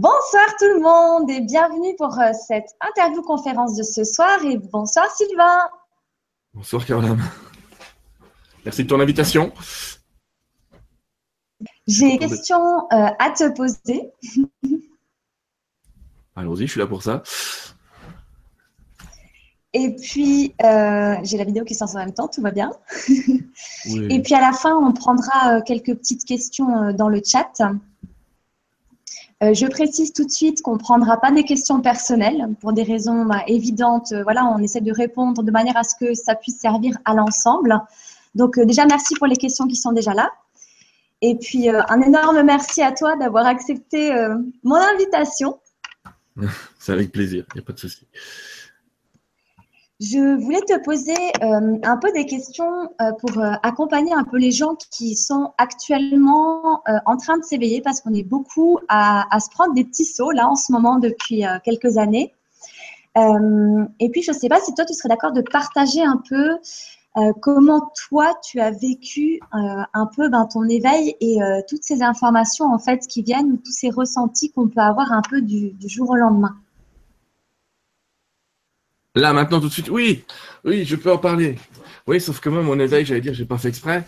Bonsoir tout le monde et bienvenue pour euh, cette interview conférence de ce soir et bonsoir Sylvain. Bonsoir Caroline. Merci de ton invitation. J'ai une question euh, à te poser. Allons-y, je suis là pour ça. Et puis, euh, j'ai la vidéo qui sort en même temps, tout va bien. Et puis à la fin, on prendra quelques petites questions dans le chat. Euh, je précise tout de suite qu'on ne prendra pas des questions personnelles pour des raisons bah, évidentes. Euh, voilà, on essaie de répondre de manière à ce que ça puisse servir à l'ensemble. Donc euh, déjà, merci pour les questions qui sont déjà là. Et puis, un énorme merci à toi d'avoir accepté mon invitation. C'est avec plaisir, il n'y a pas de souci. Je voulais te poser euh, un peu des questions euh, pour euh, accompagner un peu les gens qui sont actuellement en train de s'éveiller parce qu'on est beaucoup à, se prendre des petits sauts là en ce moment depuis quelques années. et puis, je ne sais pas si toi, tu serais d'accord de partager un peu comment toi, tu as vécu un peu ben, ton éveil et toutes ces informations en fait qui viennent, tous ces ressentis qu'on peut avoir un peu du jour au lendemain. Là, maintenant, tout de suite, oui, oui, je peux en parler. Oui, sauf que moi, mon éveil, j'allais dire, j'ai pas fait exprès.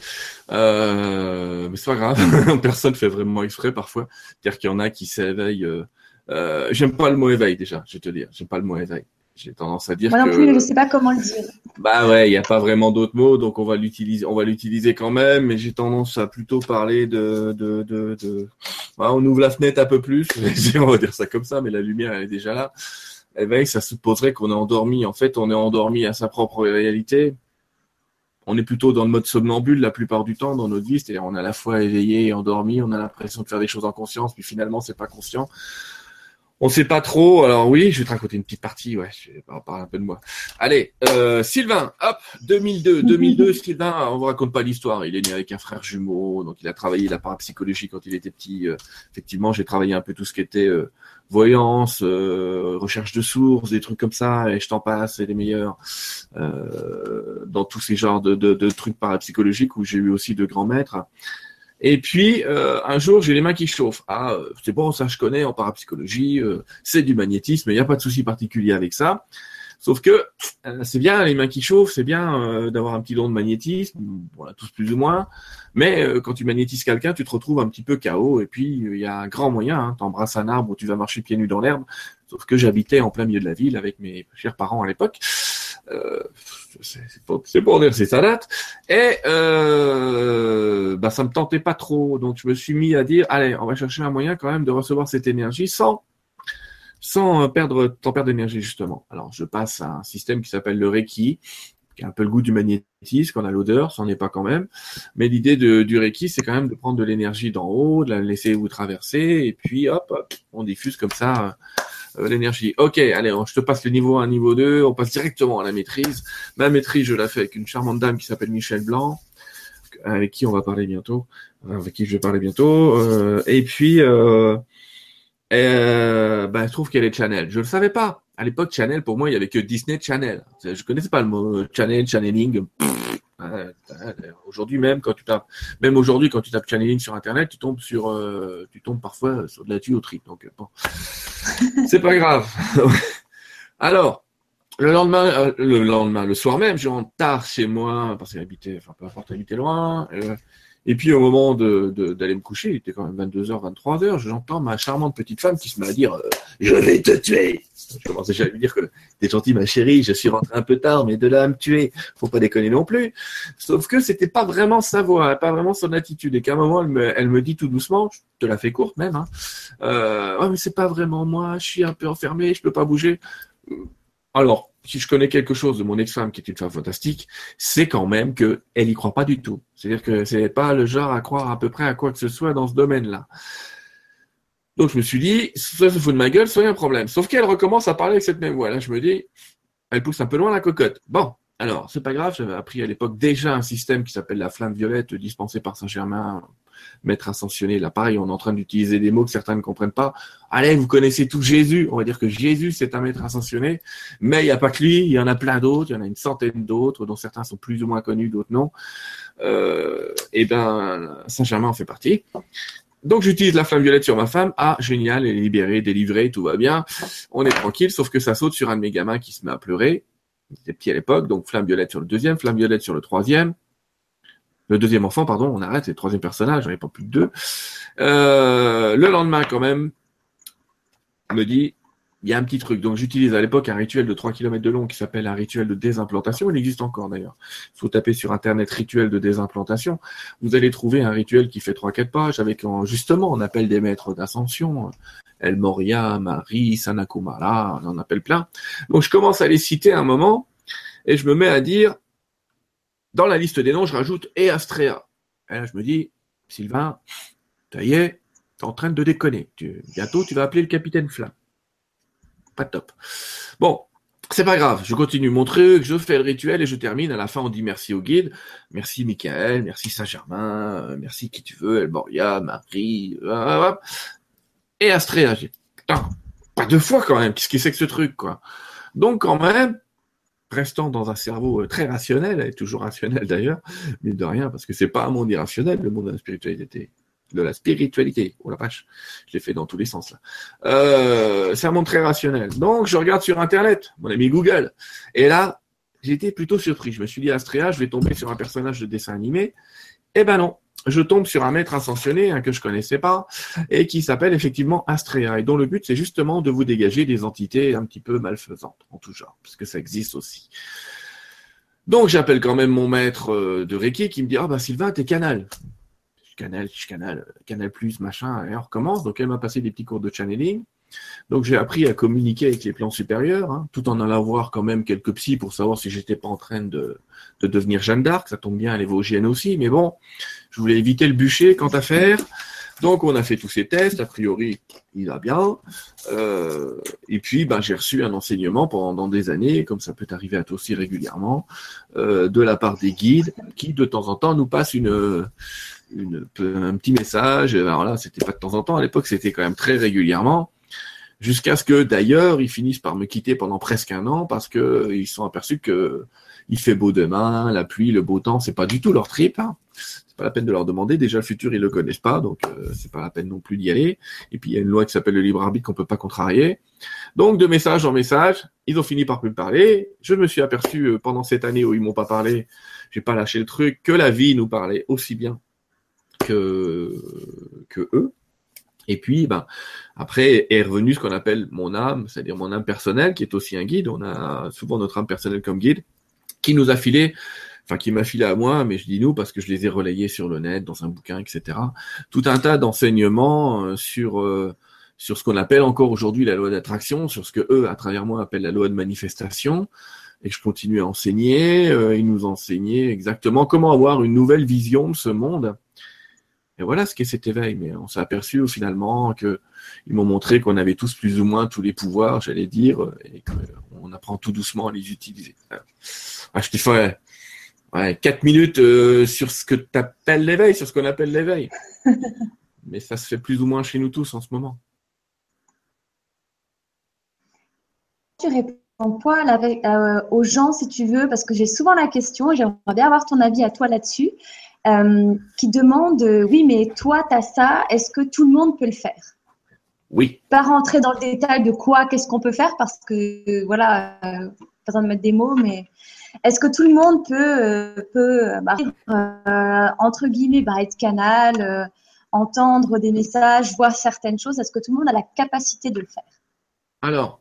Euh, mais c'est pas grave. Personne fait vraiment exprès parfois. C'est-à-dire qu'il y en a qui s'éveillent. Euh, euh, j'aime pas le mot éveil déjà, je vais te dire. J'aime pas le mot éveil. J'ai tendance à dire moi non plus, je sais pas comment le dire. Bah ouais, il n'y a pas vraiment d'autres mots, donc on va l'utiliser, on va l'utiliser quand même. Mais j'ai tendance à plutôt parler de, de, de, de... on ouvre la fenêtre un peu plus. on va dire ça comme ça, mais la lumière elle est déjà là éveil, ça supposerait qu'on est endormi. En fait, on est endormi à sa propre réalité. On est plutôt dans le mode somnambule la plupart du temps dans notre vie, c'est-à-dire on est à la fois éveillé et endormi, on a l'impression de faire des choses en conscience, puis finalement c'est pas conscient. On sait pas trop. Alors oui, je vais te raconter une petite partie. Ouais, je vais parler un peu de moi. Allez, euh, Sylvain, hop, 2002, 2002. Sylvain, on vous raconte pas l'histoire. Il est né avec un frère jumeau, donc il a travaillé la parapsychologie quand il était petit. Euh, effectivement, j'ai travaillé un peu tout ce qui était euh, voyance, euh, recherche de sources, des trucs comme ça, et je t'en passe, c'est les meilleurs. dans tous ces genres de, de, de trucs parapsychologiques où j'ai eu aussi de grands maîtres. Et puis, euh, un jour, j'ai les mains qui chauffent. Ah, euh, c'est bon, ça je connais en parapsychologie, euh, c'est du magnétisme, il n'y a pas de souci particulier avec ça. Sauf que c'est bien les mains qui chauffent, c'est bien d'avoir un petit don de magnétisme, voilà, tous plus ou moins. Mais quand tu magnétises quelqu'un, tu te retrouves un petit peu chaos. Et puis il y a un grand moyen, hein, t'embrasses un arbre ou tu vas marcher pieds nus dans l'herbe. Sauf que j'habitais en plein milieu de la ville avec mes chers parents à l'époque. Euh, c'est pour dire c'est ça date. Et euh, bah, me tentait pas trop, donc je me suis mis à dire allez, on va chercher un moyen quand même de recevoir cette énergie sans sans perdre tant perdre d'énergie justement. Alors je passe à un système qui s'appelle le Reiki, qui a un peu le goût du magnétisme, qu'on a l'odeur, c'en est pas quand même. Mais l'idée du Reiki, c'est quand même de prendre de l'énergie d'en haut, de la laisser vous traverser, et puis hop, hop on diffuse comme ça euh, l'énergie. Ok, allez, je te passe le niveau 1, niveau 2, on passe directement à la maîtrise. Ma maîtrise, je la fais avec une charmante dame qui s'appelle Michel Blanc, avec qui on va parler bientôt, avec qui je vais parler bientôt. Euh, et puis, euh, euh, ben, je trouve qu'elle est Channel. Je le savais pas. À l'époque, Channel, pour moi, il y avait que Disney Channel. Je connaissais pas le mot Channel, channeling. Aujourd'hui même, quand tu tapes, même aujourd'hui quand tu tapes channeling sur internet, tu tombes sur, euh, tu tombes parfois sur de la tuyauterie. Donc bon, c'est pas grave. Alors, le lendemain, euh, le lendemain, le soir même, je rentre tard chez moi parce qu'il habitait, enfin peu importe, habitait loin. Euh, et puis au moment de, d'aller me coucher, il était quand même 22h, 23h, j'entends ma charmante petite femme qui se met à dire euh, Je vais te tuer !» Je commençais déjà à lui dire que t'es gentil ma chérie, je suis rentré un peu tard, mais de là à me tuer, faut pas déconner non plus. Sauf que c'était pas vraiment sa voix, pas vraiment son attitude. Et qu'à un moment, elle me, elle me dit tout doucement, je te la fais courte même, hein, euh, ouais, mais c'est pas vraiment moi, je suis un peu enfermé, je peux pas bouger. Alors, si je connais quelque chose de mon ex-femme, qui est une femme fantastique, c'est quand même que elle y croit pas du tout. C'est-à-dire que c'est pas le genre à croire à peu près à quoi que ce soit dans ce domaine-là. Donc je me suis dit, ça se fout de ma gueule, c'est un problème. Sauf qu'elle recommence à parler avec cette même voix. Là, je me dis, elle pousse un peu loin la cocotte. Bon, alors, c'est pas grave, j'avais appris à l'époque déjà un système qui s'appelle la flamme violette dispensé par Saint-Germain maître ascensionné. Là, pareil, on est en train d'utiliser des mots que certains ne comprennent pas. Allez, vous connaissez tout Jésus. On va dire que Jésus, c'est un maître ascensionné. Mais il n'y a pas que lui. Il y en a plein d'autres. Il y en a une centaine d'autres, dont certains sont plus ou moins connus, d'autres non. Euh, et ben, Saint-Germain en fait partie. Donc j'utilise la flamme violette sur ma femme. Ah, génial, elle est libérée, délivrée, tout va bien. On est tranquille, sauf que ça saute sur un de mes gamins qui se met à pleurer. Il était petit à l'époque, donc flamme violette sur le deuxième, flamme violette sur le troisième. Le deuxième enfant, pardon, on arrête, c'est le troisième personnage, j'en ai pas plus de deux. Euh, le lendemain, quand même, me dit, il y a un petit truc. Donc j'utilise à l'époque un rituel de 3 km de long qui s'appelle un rituel de désimplantation. Il existe encore d'ailleurs. Il faut taper sur internet rituel de désimplantation. Vous allez trouver un rituel qui fait 3-4 pages avec justement on appelle des maîtres d'ascension. El Moria, Marie, Sanakumara, on en appelle plein. Donc je commence à les citer un moment et je me mets à dire dans la liste des noms, je rajoute et Astrea. Et là je me dis, Sylvain, ça y est, t'es en train de déconner. bientôt tu vas appeler le capitaine Flamme pas top. Bon, c'est pas grave, je continue mon truc, je fais le rituel et je termine. À la fin, on dit merci au guide, merci Michael, merci Saint-Germain, euh, merci qui tu veux, Elboria, Marie, euh, et Astrea. pas deux fois quand même, qu'est-ce que c'est que ce truc, quoi? Donc quand même, restant dans un cerveau euh, très rationnel, et toujours rationnel d'ailleurs, mais de rien, parce que c'est pas un monde irrationnel, le monde de la spiritualité de la spiritualité. Oh la vache, je l'ai fait dans tous les sens là. Euh, c'est un monde très rationnel. Donc je regarde sur internet, mon ami Google, et là j'étais plutôt surpris. Je me suis dit Astrea, je vais tomber sur un personnage de dessin animé. Eh ben non, je tombe sur un maître ascensionné hein, que je connaissais pas et qui s'appelle effectivement Astrea et dont le but c'est justement de vous dégager des entités un petit peu malfaisantes en tout genre, parce que ça existe aussi. Donc j'appelle quand même mon maître euh, de Reiki qui me dit ah bah Sylvain t'es canal. Canal, Canal, Canal Plus, machin, et on recommence. Donc elle m'a passé des petits cours de channeling. Donc j'ai appris à communiquer avec les plans supérieurs, hein, tout en allant voir quand même quelques psys pour savoir si j'étais pas en train de, de devenir Jeanne d'Arc. Ça tombe bien, elle est vosgienne aussi, mais bon, je voulais éviter le bûcher quant à faire. Donc on a fait tous ces tests, a priori il va bien. Euh, et puis ben, j'ai reçu un enseignement pendant des années, comme ça peut arriver à toi aussi régulièrement, euh, de la part des guides qui de temps en temps nous passent une, un petit message. Alors là, c'était pas de temps en temps. À l'époque, c'était quand même très régulièrement. Jusqu'à ce que d'ailleurs, ils finissent par me quitter pendant presque un an parce que ils sont aperçus que il fait beau demain, la pluie, le beau temps, c'est pas du tout leur trip. Hein. C'est pas la peine de leur demander. Déjà, le futur, ils le connaissent pas, donc euh, c'est pas la peine non plus d'y aller. Et puis il y a une loi qui s'appelle le libre arbitre qu'on peut pas contrarier. Donc de message en message, ils ont fini par plus me parler. Je me suis aperçu euh, pendant cette année où ils m'ont pas parlé, j'ai pas lâché le truc, que la vie nous parlait aussi bien que, que eux. Et puis, ben, après est revenu ce qu'on appelle mon âme, c'est-à-dire mon âme personnelle, qui est aussi un guide. On a souvent notre âme personnelle comme guide, qui nous a filé, enfin qui m'a filé à moi, mais je dis nous parce que je les ai relayés sur le net, dans un bouquin, etc. Tout un tas d'enseignements euh, sur euh, sur ce qu'on appelle encore aujourd'hui la loi d'attraction, sur ce que eux, à travers moi, appellent la loi de manifestation. Et je continue à enseigner. Euh, ils nous enseignaient exactement comment avoir une nouvelle vision de ce monde et voilà ce qu'est cet éveil. Mais on s'est aperçu finalement que ils m'ont montré qu'on avait tous plus ou moins tous les pouvoirs, j'allais dire, et qu'on apprend tout doucement à les utiliser. Je t'ai fait ouais, quatre minutes euh, sur ce que tu appelles l'éveil, sur ce qu'on appelle l'éveil. Mais ça se fait plus ou moins chez nous tous en ce moment. Tu réponds quoi euh, aux gens si tu veux, parce que j'ai souvent la question, et j'aimerais bien avoir ton avis à toi là-dessus. Euh, qui demande oui, mais toi, tu as ça, est-ce que tout le monde peut le faire? Oui. Pas rentrer dans le détail de quoi, qu'est-ce qu'on peut faire, parce que voilà, euh, pas besoin de mettre des mots, mais est-ce que tout le monde peut, peut bah, entre guillemets, bah, être canal, entendre des messages, voir certaines choses? Est-ce que tout le monde a la capacité de le faire? Alors,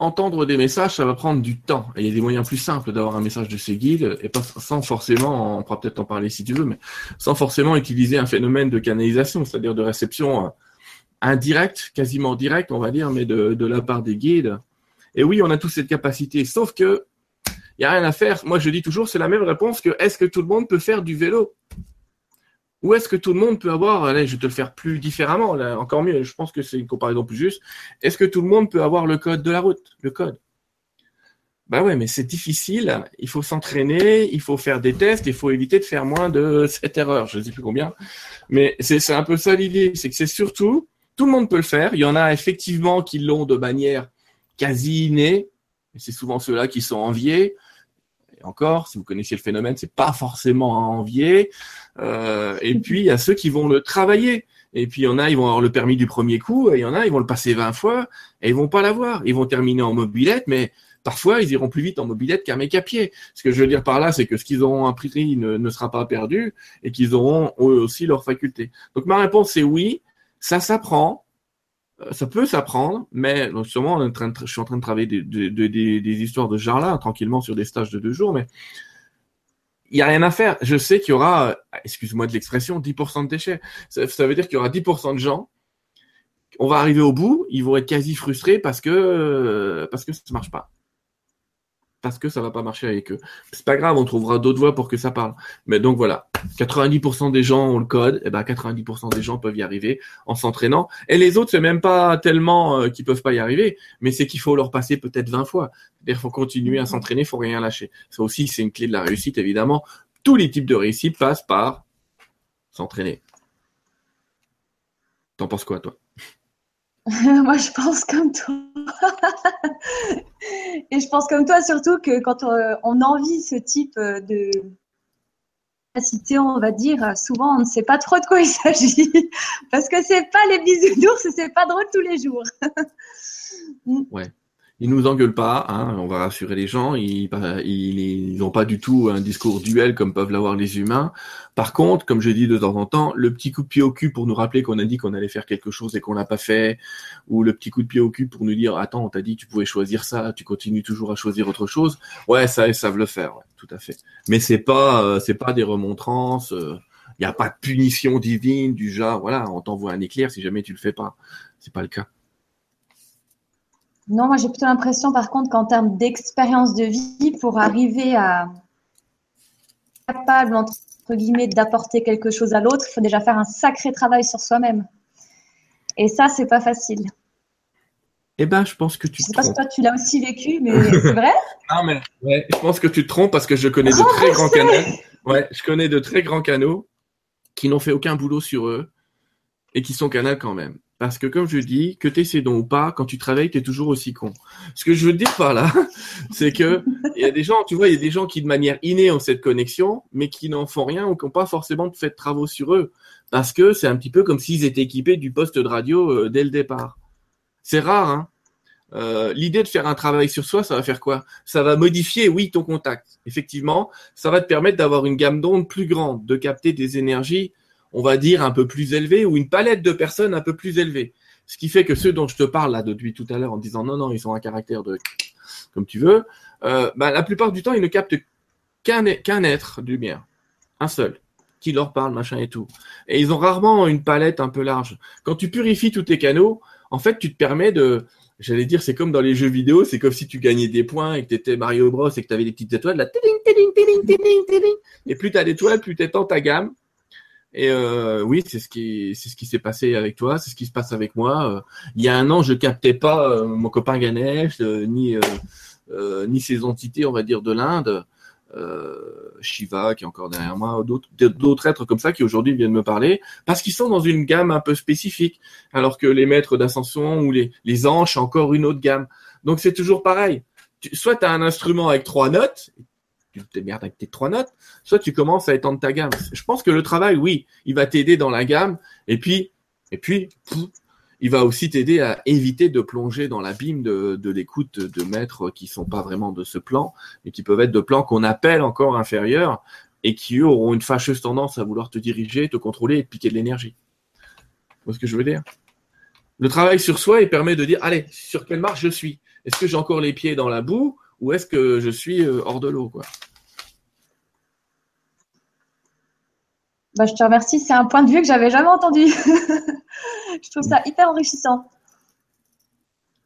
entendre des messages, ça va prendre du temps. il y a des moyens plus simples d'avoir un message de ces guides, et pas sans forcément, on pourra peut-être en parler si tu veux, mais sans forcément utiliser un phénomène de canalisation, c'est-à-dire de réception indirecte, quasiment directe, on va dire, mais de, la part des guides. Et oui, on a tous cette capacité, sauf que il y a rien à faire. Moi, je dis toujours, c'est la même réponse que est-ce que tout le monde peut faire du vélo? Ou est-ce que tout le monde peut avoir, allez, je vais te le faire plus différemment, là, encore mieux, je pense que c'est une comparaison plus juste. Est-ce que tout le monde peut avoir le code de la route, le code? Bah ouais, mais c'est difficile, il faut s'entraîner, il faut faire des tests, il faut éviter de faire moins de cette erreur, je ne sais plus combien. Mais c'est un peu ça l'idée, c'est que c'est surtout, tout le monde peut le faire, il y en a effectivement qui l'ont de manière quasi innée, et c'est souvent ceux-là qui sont enviés, encore, si vous connaissiez le phénomène, c'est pas forcément à envier. Euh, et puis il y a ceux qui vont le travailler. Et puis il y en a, ils vont avoir le permis du premier coup, et il y en a, ils vont le passer 20 fois, et ils vont pas l'avoir. Ils vont terminer en mobilette, mais parfois ils iront plus vite en mobilette qu'un mec à pied. Ce que je veux dire par là, c'est que ce qu'ils auront appris ne, ne sera pas perdu, et qu'ils auront eux aussi leurs facultés. Donc ma réponse c'est oui, ça s'apprend, euh, ça peut s'apprendre, mais sûrement train de, je suis en train de travailler des, histoires de ce genre-là, tranquillement sur des stages de deux jours, mais il y a rien à faire. Je sais qu'il y aura, euh, excuse-moi de l'expression, 10% de déchets. Ça, veut dire qu'il y aura 10% de gens. On va arriver au bout, ils vont être quasi frustrés parce que euh, parce que ça ne marche pas parce que ça va pas marcher avec eux. C'est pas grave, on trouvera d'autres voies pour que ça parle. Mais donc voilà, 90% des gens ont le code, et ben 90% des gens peuvent y arriver en s'entraînant. Et les autres, c'est même pas tellement euh, qu'ils peuvent pas y arriver, mais c'est qu'il faut leur passer peut-être 20 fois. C'est-à-dire faut continuer à s'entraîner, faut rien lâcher. Ça aussi, c'est une clé de la réussite, évidemment. Tous les types de réussite passent par s'entraîner. T'en penses quoi, toi? Moi, je pense comme toi. Et je pense comme toi surtout que quand on, on envie ce type euh, de capacité, on va dire, souvent on ne sait pas trop de quoi il s'agit. Parce que c'est pas les bisounours, c'est pas drôle tous les jours. ouais. Ils nous engueulent pas, hein, on va rassurer les gens. Ils n'ont pas du tout un discours duel comme peuvent l'avoir les humains. Par contre, comme je dis de temps en temps, le petit coup de pied au cul pour nous rappeler qu'on a dit qu'on allait faire quelque chose et qu'on l'a pas fait, ou le petit coup de pied au cul pour nous dire attends, on t'a dit que tu pouvais choisir ça, tu continues toujours à choisir autre chose. Ouais, ça ils savent le faire, tout à fait. Mais c'est pas euh, c'est pas des remontrances. Il euh, n'y a pas de punition divine du genre voilà, on t'envoie un éclair si jamais tu le fais pas. C'est pas le cas. Non, moi j'ai plutôt l'impression par contre qu'en termes d'expérience de vie, pour arriver à capable entre guillemets d'apporter quelque chose à l'autre, il faut déjà faire un sacré travail sur soi-même. Et ça, c'est pas facile. Eh ben, je pense que tu. Je sais pas si toi tu l'as aussi vécu, mais c'est vrai? Ah mais ouais, je pense que tu te trompes parce que je connais de très grands canaux. Ouais, je connais de très grands canaux qui n'ont fait aucun boulot sur eux et qui sont canals quand même. Parce que comme je dis, que ces dons ou pas, quand tu travailles, tu es toujours aussi con. Ce que je veux dire par là, c'est que il y a des gens, tu vois, il y a des gens qui de manière innée ont cette connexion, mais qui n'en font rien ou qui n'ont pas forcément fait de travaux sur eux. Parce que c'est un petit peu comme s'ils étaient équipés du poste de radio euh, dès le départ. C'est rare, hein. Euh, L'idée de faire un travail sur soi, ça va faire quoi? Ça va modifier, oui, ton contact. Effectivement, ça va te permettre d'avoir une gamme d'ondes plus grande, de capter des énergies on va dire, un peu plus élevé ou une palette de personnes un peu plus élevée. Ce qui fait que ceux dont je te parle là depuis tout à l'heure en disant non, non, ils ont un caractère de comme tu veux, euh, bah, la plupart du temps, ils ne captent qu'un qu'un être de lumière, un seul, qui leur parle, machin et tout. Et ils ont rarement une palette un peu large. Quand tu purifies tous tes canaux, en fait, tu te permets de, j'allais dire, c'est comme dans les jeux vidéo, c'est comme si tu gagnais des points et que tu étais Mario Bros et que tu avais des petites étoiles, là, et plus tu as d'étoiles, plus tu étends ta gamme, et euh, oui, c'est ce qui c'est ce qui s'est passé avec toi, c'est ce qui se passe avec moi. Euh, il y a un an, je captais pas euh, mon copain Ganesh ni ni ses entités, on va dire de l'Inde, Shiva qui est encore derrière moi, d'autres êtres comme ça qui aujourd'hui viennent me parler parce qu'ils sont dans une gamme un peu spécifique, alors que les maîtres d'ascension ou les les anges encore une autre gamme. Donc c'est toujours pareil. soit tu as un instrument avec trois notes, tu te démerdes avec tes trois notes, soit tu commences à étendre ta gamme. Je pense que le travail, oui, il va t'aider dans la gamme, et puis, et puis, il va aussi t'aider à éviter de plonger dans l'abîme de, l'écoute de maîtres qui sont pas vraiment de ce plan, mais qui peuvent être de plans qu'on appelle encore inférieurs, et qui eux auront une fâcheuse tendance à vouloir te diriger, te contrôler et te piquer de l'énergie. Vous voyez ce que je veux dire? Le travail sur soi, il permet de dire, allez, sur quelle marche je suis? Est-ce que j'ai encore les pieds dans la boue? Ou est-ce que je suis euh, hors de l'eau quoi? Bah, Je te remercie, c'est un point de vue que j'avais jamais entendu. je trouve ça hyper enrichissant.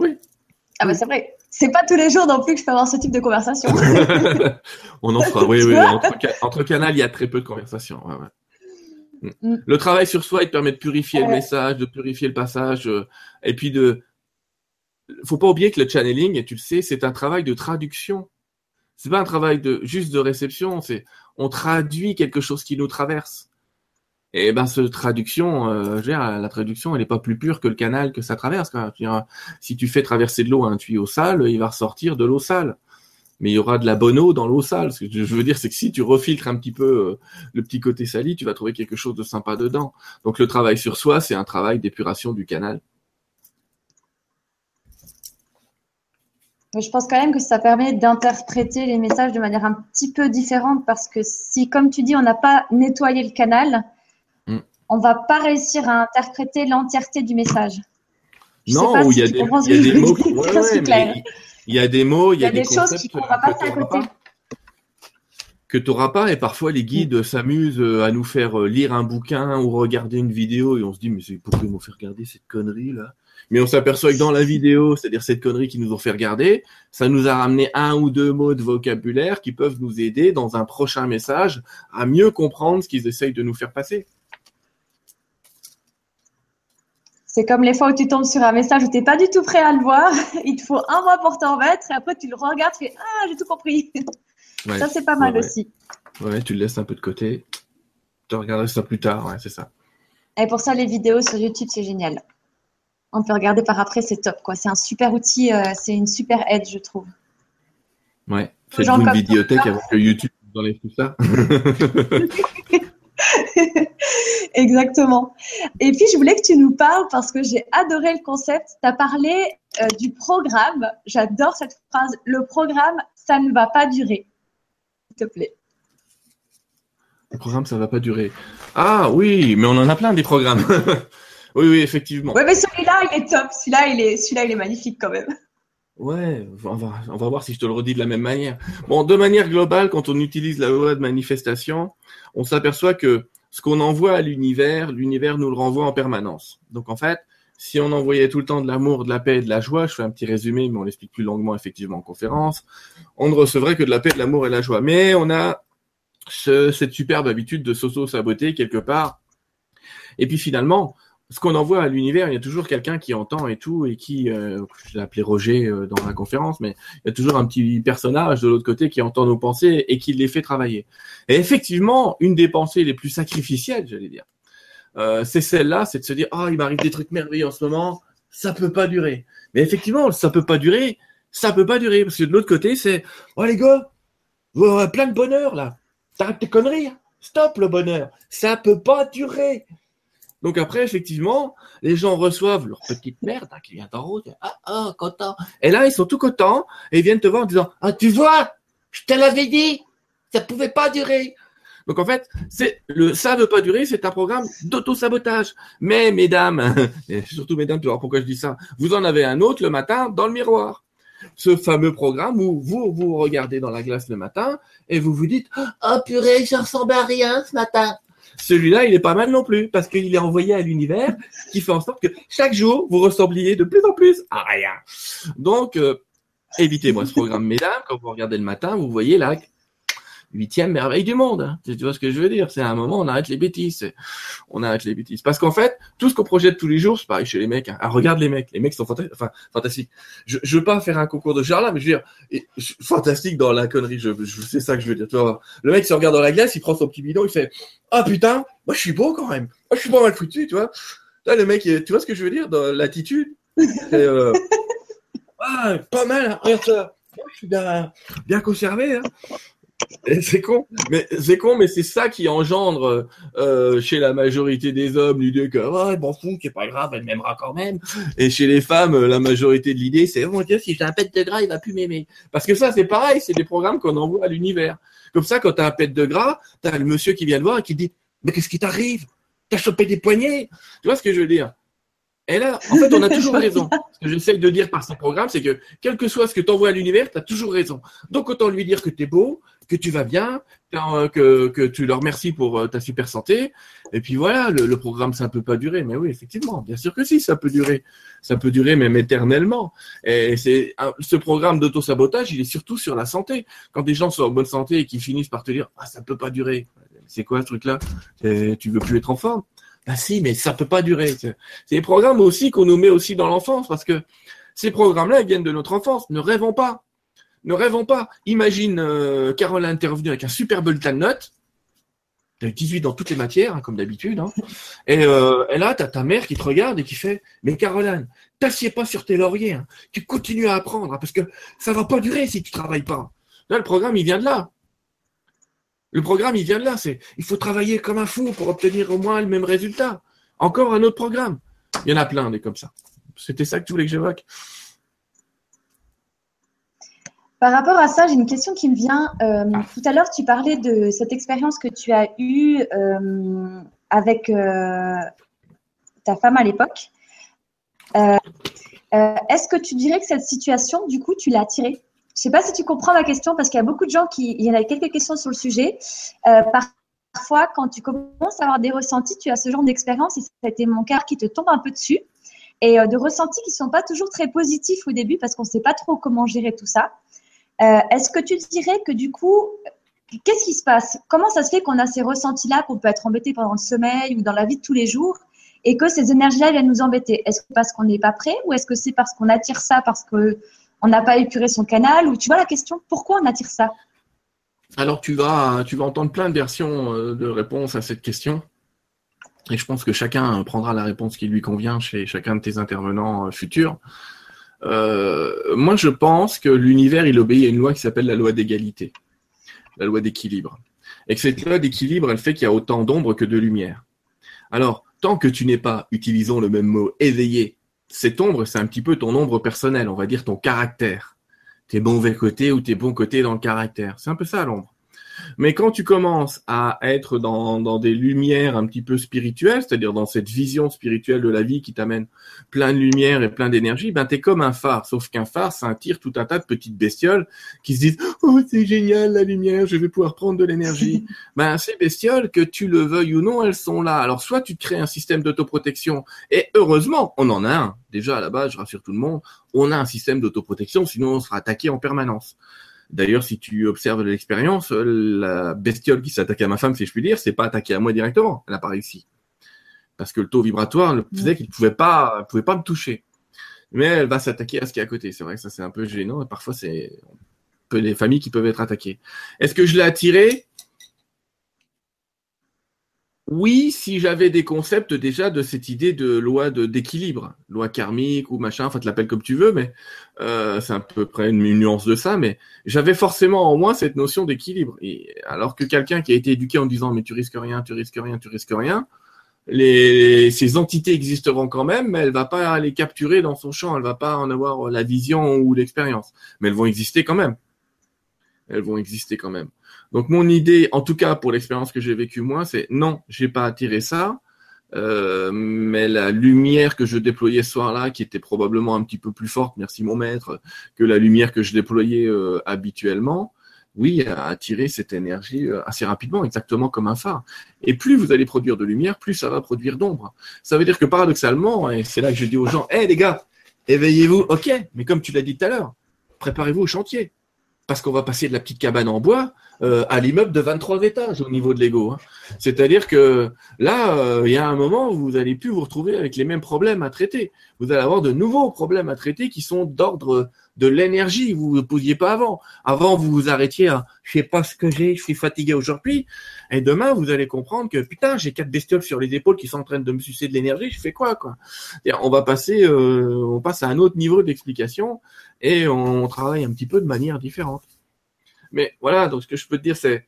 Oui. Ah bah c'est vrai, c'est pas tous les jours non plus que je peux avoir ce type de conversation. On en fera, oui, oui. Entre, entre canals, il y a très peu de conversations. Mm. Le travail sur soi, il te permet de purifier le message, de purifier le passage, euh, et puis de, faut pas oublier que le channeling, tu le sais, c'est un travail de traduction. C'est pas un travail de juste de réception, c'est on traduit quelque chose qui nous traverse. Et ben cette traduction, euh, la traduction, elle n'est pas plus pure que le canal que ça traverse. si tu fais traverser de l'eau à un tuyau sale, il va ressortir de l'eau sale. mais il y aura de la bonne eau dans l'eau sale. Ce que je veux dire, c'est que si tu refiltres un petit peu euh, le petit côté sali, tu vas trouver quelque chose de sympa dedans. Donc le travail sur soi, c'est un travail d'épuration du canal. Je pense quand même que ça permet d'interpréter les messages de manière un petit peu différente parce que si, comme tu dis, on n'a pas nettoyé le canal, on mm. on va pas réussir à interpréter l'entièreté du message. non, il y, a des mots. Il y a des mots, il y a, des, choses qu'on va pas à côté. Que tu n'auras pas, et parfois les guides s'amusent à nous faire lire un bouquin ou regarder une vidéo, et on se dit, mais pourquoi ils m'ont fait regarder cette connerie là? Mais on s'aperçoit que dans la vidéo, c'est-à-dire cette connerie qu'ils nous ont fait regarder, ça nous a ramené un ou deux mots de vocabulaire qui peuvent nous aider dans un prochain message à mieux comprendre ce qu'ils essayent de nous faire passer. C'est comme les fois où tu tombes sur un message où tu n'es pas du tout prêt à le voir. Il te faut un mois pour t'en mettre et après tu le regardes, tu fais Ah, j'ai tout compris. ça, c'est pas mal aussi. Ouais, tu le laisses un peu de côté. Tu regarderas ça plus tard, ouais, c'est ça. Et pour ça, les vidéos sur YouTube, c'est génial. On peut regarder par après, c'est top. quoi. C'est un super outil, euh, c'est une super aide, je trouve. Ouais, faites-vous une vidéothèque avant que YouTube vous enlève tout ça. Exactement. Et puis, je voulais que tu nous parles parce que j'ai adoré le concept. Tu as parlé euh, du programme. J'adore cette phrase. Le programme, ça ne va pas durer. S'il te plaît. Le programme, ça ne va pas durer. Ah oui, mais on en a plein des programmes. oui, oui, effectivement. Oui, mais celui-là, il est top. Celui-là, il est, celui-là, il est magnifique quand même. Ouais, on va, on va voir si je te le redis de la même manière. Bon, de manière globale, quand on utilise la loi de manifestation, on s'aperçoit que ce qu'on envoie à l'univers, l'univers nous le renvoie en permanence. Donc en fait, si on envoyait tout le temps de l'amour, de la paix et de la joie, je fais un petit résumé, mais on l'explique plus longuement effectivement en conférence, on ne recevrait que de la paix, de l'amour et de la joie. Mais on a cette superbe habitude de s'auto-saboter quelque part. Et puis finalement, ce qu'on envoie à l'univers, il y a toujours quelqu'un qui entend et tout, et qui, euh, je l'ai appelé Roger euh, dans la conférence, mais il y a toujours un petit personnage de l'autre côté qui entend nos pensées et qui les fait travailler. Et effectivement, une des pensées les plus sacrificielles, j'allais dire, euh, c'est celle-là, c'est de se dire, ah, il m'arrive des trucs merveilleux en ce moment, ça peut pas durer. Mais effectivement, ça peut pas durer, ça peut pas durer, parce que de l'autre côté, c'est, oh les gars, vous aurez plein de bonheur là, t'arrêtes tes conneries, hein. stop le bonheur, ça peut pas durer. Donc après, effectivement, les gens reçoivent leur petite merde hein, qui vient d'en haut. Ah, ah, content. Et là, ils sont tout contents et ils viennent te voir en disant, ah, tu vois, je te l'avais dit, ça pouvait pas durer. Donc en fait, c'est le ça veut pas durer, c'est un programme d'auto-sabotage. Mais mesdames, et surtout mesdames, tu vois pourquoi je dis ça, vous en avez un autre le matin dans le miroir. Ce fameux programme où vous vous regardez dans la glace le matin et vous vous dites, oh purée, je ressemble à rien ce matin. Celui-là, il est pas mal non plus, parce qu'il est envoyé à l'univers, qui fait en sorte que chaque jour, vous ressembliez de plus en plus à rien. Donc, euh, évitez-moi ce programme, mesdames. Quand vous regardez le matin, vous voyez là huitième merveille du monde. Hein. Tu vois ce que je veux dire? C'est à un moment, on arrête les bêtises. On arrête les bêtises. Parce qu'en fait, tout ce qu'on projette tous les jours, c'est pareil chez les mecs. Hein. Ah, regarde les mecs. Les mecs sont fantastiques. Enfin, fantastiques. Je, je veux pas faire un concours de là, mais je veux dire, fantastique dans la connerie. Je, je c'est ça que je veux dire. Tu vois, le mec se regarde dans la glace, il prend son petit bidon, il fait Ah putain, moi je suis beau quand même. Moi je suis pas mal foutu, tu vois. Là, le mec, tu vois ce que je veux dire dans l'attitude? Euh, Ah, pas mal. Hein. Regarde ça. Je suis bien, bien conservé. Hein. C'est con, mais c'est con, mais c'est ça qui engendre euh, chez la majorité des hommes l'idée que oh, m'en fous, c'est pas grave, elle m'aimera quand même. Et chez les femmes, la majorité de l'idée, c'est oh mon dieu, si j'ai un pet de gras, il va plus m'aimer. Parce que ça, c'est pareil, c'est des programmes qu'on envoie à l'univers. Comme ça, quand t'as un pet de gras, t'as le monsieur qui vient te voir et qui dit mais qu'est-ce qui t'arrive? T'as chopé des poignets Tu vois ce que je veux dire? Et là, en fait, on a toujours raison. Ce que j'essaie de dire par ces programmes, c'est que quel que soit ce que tu envoies à l'univers, tu as toujours raison. Donc, autant lui dire que tu es beau, que tu vas bien, que, que tu leur remercies pour euh, ta super santé. Et puis voilà, le, programme, ça ne peut pas durer. Mais oui, effectivement, bien sûr que si, ça peut durer. Ça peut durer même éternellement. Et c'est ce programme d'auto-sabotage, il est surtout sur la santé. Quand des gens sont en bonne santé et qui finissent par te dire ah, ça peut pas durer. C'est quoi ce truc-là? Tu veux plus être en forme Ben si, mais ça peut pas durer. C'est des programmes aussi qu'on nous met aussi dans l'enfance parce que ces programmes-là, viennent de notre enfance. Ne rêvons pas ne rêvons pas. Imagine euh, Caroline, t'es revenu avec un super bulletin de notes. T'as eu 18 dans toutes les matières, hein, comme d'habitude. Hein. Et, euh, et, là, t'as ta mère qui te regarde et qui fait Mais Caroline, t'assieds pas sur tes lauriers. Hein. Tu continues à apprendre parce que ça va pas durer si tu travailles pas. Là, le programme, il vient de là. Le programme, il vient de là. C'est, il faut travailler comme un fou pour obtenir au moins le même résultat. Encore un autre programme. Il y en a plein des comme ça. C'était ça que tu voulais que j'évoque? Par rapport à ça, j'ai une question qui me vient. Euh, ah. Tout à l'heure, tu parlais de cette expérience que tu as eue euh, avec euh, ta femme à l'époque. Est-ce que tu dirais que cette situation, du coup, tu l'as attirée Je ne sais pas si tu comprends ma question parce qu'il y a beaucoup de gens qui. Il y en a quelques questions sur le sujet. parfois, quand tu commences à avoir des ressentis, tu as ce genre d'expérience et ça a été mon cœur qui te tombe un peu dessus et de ressentis qui ne sont pas toujours très positifs au début parce qu'on ne sait pas trop comment gérer tout ça. Euh, est-ce que tu dirais que du coup, qu'est-ce qui se passe? Comment ça se fait qu'on a ces ressentis-là, qu'on peut être embêté pendant le sommeil ou dans la vie de tous les jours et que ces énergies-là viennent nous embêter? Est-ce que parce qu'on n'est pas prêt ou est-ce que c'est parce qu'on attire ça parce qu'on n'a pas épuré son canal ou tu vois la question Pourquoi on attire ça? Alors tu vas, tu vas entendre plein de versions euh, de réponses à cette question. Et je pense que chacun prendra la réponse qui lui convient chez chacun de tes intervenants euh, futurs. Euh, moi, je pense que l'univers, il obéit à une loi qui s'appelle la loi d'égalité, la loi d'équilibre. Et que cette loi d'équilibre, elle fait qu'il y a autant d'ombre que de lumière. Alors, tant que tu n'es pas, utilisons le même mot, éveillé, cette ombre, c'est un petit peu ton ombre personnelle, on va dire ton caractère. Tes mauvais côtés ou tes bons côtés dans le caractère. C'est un peu ça l'ombre. Mais quand tu commences à être dans, dans des lumières un petit peu spirituelles, c'est-à-dire dans cette vision spirituelle de la vie qui t'amène plein de lumière et plein d'énergie, ben t'es comme un phare. Sauf qu'un phare, ça attire tout un tas de petites bestioles qui se disent oh c'est génial la lumière, je vais pouvoir prendre de l'énergie. ben ces bestioles, que tu le veuilles ou non, elles sont là. Alors soit tu te crées un système d'autoprotection et heureusement on en a un. Déjà à la base, je rassure tout le monde, on a un système d'autoprotection, sinon on sera attaqué en permanence. D'ailleurs, si tu observes l'expérience, la bestiole qui s'attaque à ma femme, si je puis dire, c'est pas attaqué à moi directement. Elle n'a pas réussi. Parce que le taux vibratoire le faisait qu'il ne pouvait pas, pouvait pas me toucher. Mais elle va s'attaquer à ce qui est à côté. C'est vrai que ça, c'est un peu gênant. Et parfois, c'est les familles qui peuvent être attaquées. Est-ce que je l'ai attiré oui, si j'avais des concepts déjà de cette idée de loi de d'équilibre, loi karmique ou machin, enfin tu l'appelles comme tu veux, mais euh, c'est à peu près une, nuance de ça, mais j'avais forcément en moi cette notion d'équilibre. Alors que quelqu'un qui a été éduqué en disant mais tu risques rien, tu risques rien, tu risques rien, les ces entités existeront quand même, mais elle va pas les capturer dans son champ, elle va pas en avoir la vision ou l'expérience, mais elles vont exister quand même. Elles vont exister quand même. Donc mon idée, en tout cas pour l'expérience que j'ai vécue moi, c'est non, j'ai pas attiré ça. Euh, mais la lumière que je déployais ce soir-là, qui était probablement un petit peu plus forte, merci mon maître, que la lumière que je déployais euh, habituellement, oui, a attiré cette énergie euh, assez rapidement, exactement comme un phare. Et plus vous allez produire de lumière, plus ça va produire d'ombre. Ça veut dire que paradoxalement, et c'est là que je dis aux gens, hé les gars, éveillez-vous, ok, mais comme tu l'as dit tout à l'heure, préparez-vous au chantier parce qu'on va passer de la petite cabane en bois euh, à l'immeuble de 23 étages au niveau de l'ego. Hein. C'est-à-dire que là, euh, il y a un moment où vous n'allez plus vous retrouver avec les mêmes problèmes à traiter. Vous allez avoir de nouveaux problèmes à traiter qui sont d'ordre de l'énergie. Vous ne posiez pas avant. Avant, vous vous arrêtiez à « je sais pas ce que j'ai, je suis fatigué aujourd'hui ». Et demain, vous allez comprendre que putain, j'ai quatre bestioles sur les épaules qui sont en train de me sucer de l'énergie. Je fais quoi quoi? On va passer, euh, on passe à un autre niveau d'explication et on travaille un petit peu de manière différente. Mais voilà, donc ce que je peux te dire, c'est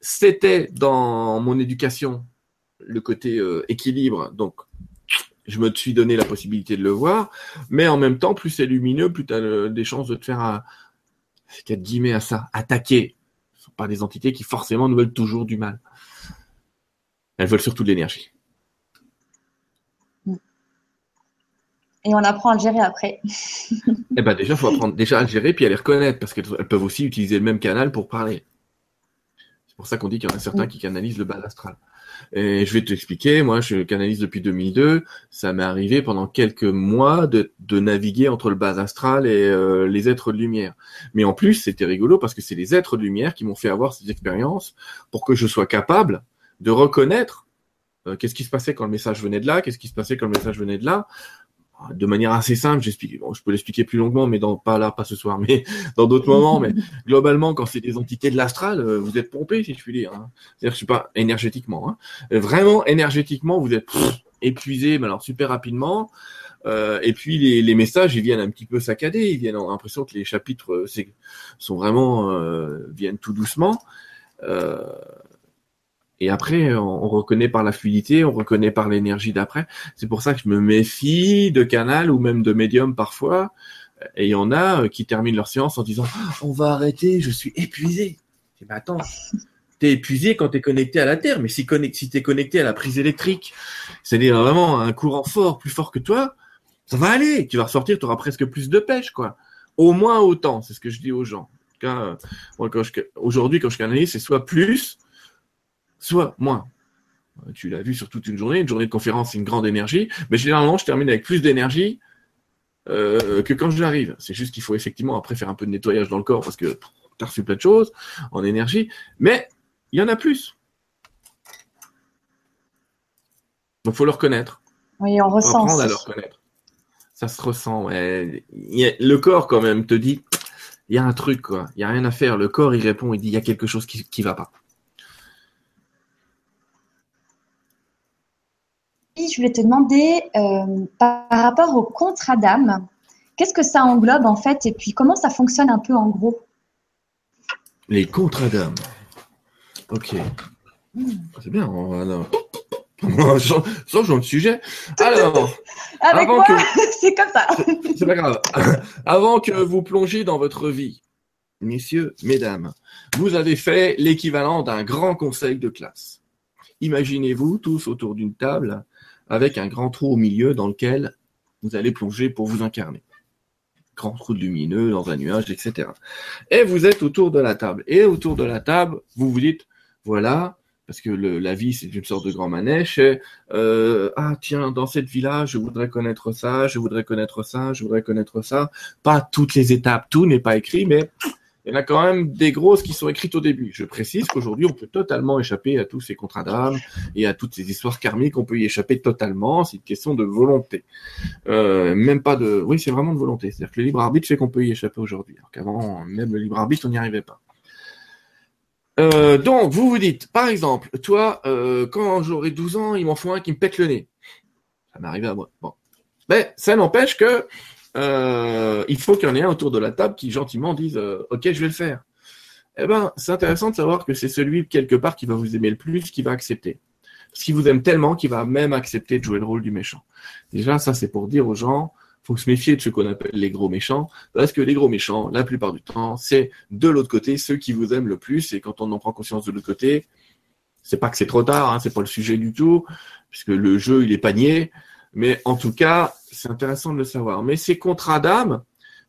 c'était dans mon éducation le côté euh, équilibre, donc je me suis donné la possibilité de le voir, mais en même temps, plus c'est lumineux, plus tu as des chances de te faire, à, quatre guillemets à ça, attaquer. Ce sont pas des entités qui forcément nous veulent toujours du mal. Elles veulent surtout de l'énergie. Et on apprend à le gérer après. eh ben déjà, il faut apprendre déjà à le gérer puis à les reconnaître parce qu'elles peuvent aussi utiliser le même canal pour parler. C'est pour ça qu'on dit qu'il y en a certains qui canalisent le bas astral. Et je vais t'expliquer, moi je canalise depuis 2002, ça m'est arrivé pendant quelques mois de, naviguer entre le bas astral et euh, les êtres de lumière. Mais en plus, c'était rigolo parce que c'est les êtres de lumière qui m'ont fait avoir ces expériences pour que je sois capable de reconnaître euh, qu'est-ce qui se passait quand le message venait de là, qu'est-ce qui se passait quand le message venait de là, de manière assez simple, j'explique. Bon, je peux l'expliquer plus longuement, mais dans pas là, pas ce soir, mais dans d'autres moments. Mais globalement, quand c'est des entités de l'astral, euh, vous êtes pompé, si je puis dire. Hein. C'est-à-dire, je suis pas énergétiquement. Hein. Vraiment énergétiquement, vous êtes épuisé, mais alors super rapidement. Euh, et puis les, les, messages, ils viennent un petit peu saccadés, ils viennent en l'impression que les chapitres euh, sont vraiment euh, viennent tout doucement. Euh, et après, on, reconnaît par la fluidité, on reconnaît par l'énergie d'après. C'est pour ça que je me méfie de canal ou même de médium parfois. Et il y en a qui terminent leur séance en disant ah, "On va arrêter, je suis épuisé." Et ben attends, t'es épuisé quand t'es connecté à la Terre, mais si, si t'es connecté à la prise électrique, c'est-à-dire vraiment un courant fort, plus fort que toi, ça va aller. Tu vas ressortir, tu auras presque plus de pêche, quoi. Au moins autant, c'est ce que je dis aux gens. Euh, aujourd'hui, quand je canalise, c'est soit plus, soit moins. Euh, tu l'as vu sur toute une journée. Une journée de conférence, c'est une grande énergie. Mais généralement, je termine avec plus d'énergie euh, que quand j'arrive. C'est juste qu'il faut effectivement après faire un peu de nettoyage dans le corps parce que tu as reçu plein de choses en énergie. Mais il y en a plus. Donc, faut le reconnaître. Oui, on ressent. Apprendre à le reconnaître. Ça se ressent. Ouais. Le corps, quand même, te dit il y a un truc, quoi. Il n'y a rien à faire. Le corps, il répond, il dit il y a quelque chose qui ne va pas. Je voulais te demander, euh, par rapport au contrat d'âme, qu'est-ce que ça englobe en fait et puis comment ça fonctionne un peu en gros? Les contrats d'âme. Ok. C'est bien. On Changeons de sujet. Alors, avec moi, c'est comme ça. C'est pas grave. Avant que vous plongiez dans votre vie, messieurs, mesdames, vous avez fait l'équivalent d'un grand conseil de classe. Imaginez-vous tous autour d'une table avec un grand trou au milieu dans lequel vous allez plonger pour vous incarner. Grand trou lumineux dans un nuage, etc. Et vous êtes autour de la table. Et autour de la table, vous vous dites, voilà, parce que la vie c'est une sorte de grand manège. Euh, ah tiens, dans cette vie-là, je voudrais connaître ça, je voudrais connaître ça, je voudrais connaître ça. Pas toutes les étapes, tout n'est pas écrit, mais il y en a quand même des grosses qui sont écrites au début. Je précise qu'aujourd'hui, on peut totalement échapper à tous ces contrats d'âme et à toutes ces histoires karmiques. On peut y échapper totalement. C'est une question de volonté. Euh, même pas de. Oui, c'est vraiment de volonté. C'est-à-dire que le libre arbitre fait qu'on peut y échapper aujourd'hui. Alors qu'avant, même le libre arbitre, on n'y arrivait pas. Euh, donc, vous vous dites, par exemple, toi, euh, quand j'aurai 12 ans, il m'en faut un qui me pète le nez. Ça m'est arrivé à moi. Bon. Mais ça n'empêche que euh, il faut qu'il y en ait un autour de la table qui gentiment dise Ok, je vais le faire. Eh ben, c'est intéressant de savoir que c'est celui quelque part qui va vous aimer le plus qui va accepter. Parce qu'il vous aime tellement qu'il va même accepter de jouer le rôle du méchant. Déjà, ça c'est pour dire aux gens, faut se méfier de ce qu'on appelle les gros méchants, parce que les gros méchants, la plupart du temps, c'est de l'autre côté ceux qui vous aiment le plus, et quand on en prend conscience de l'autre côté, c'est pas que c'est trop tard, hein, c'est pas le sujet du tout, puisque le jeu il est panier, mais en tout cas, c'est intéressant de le savoir. Mais ces contrats d'âme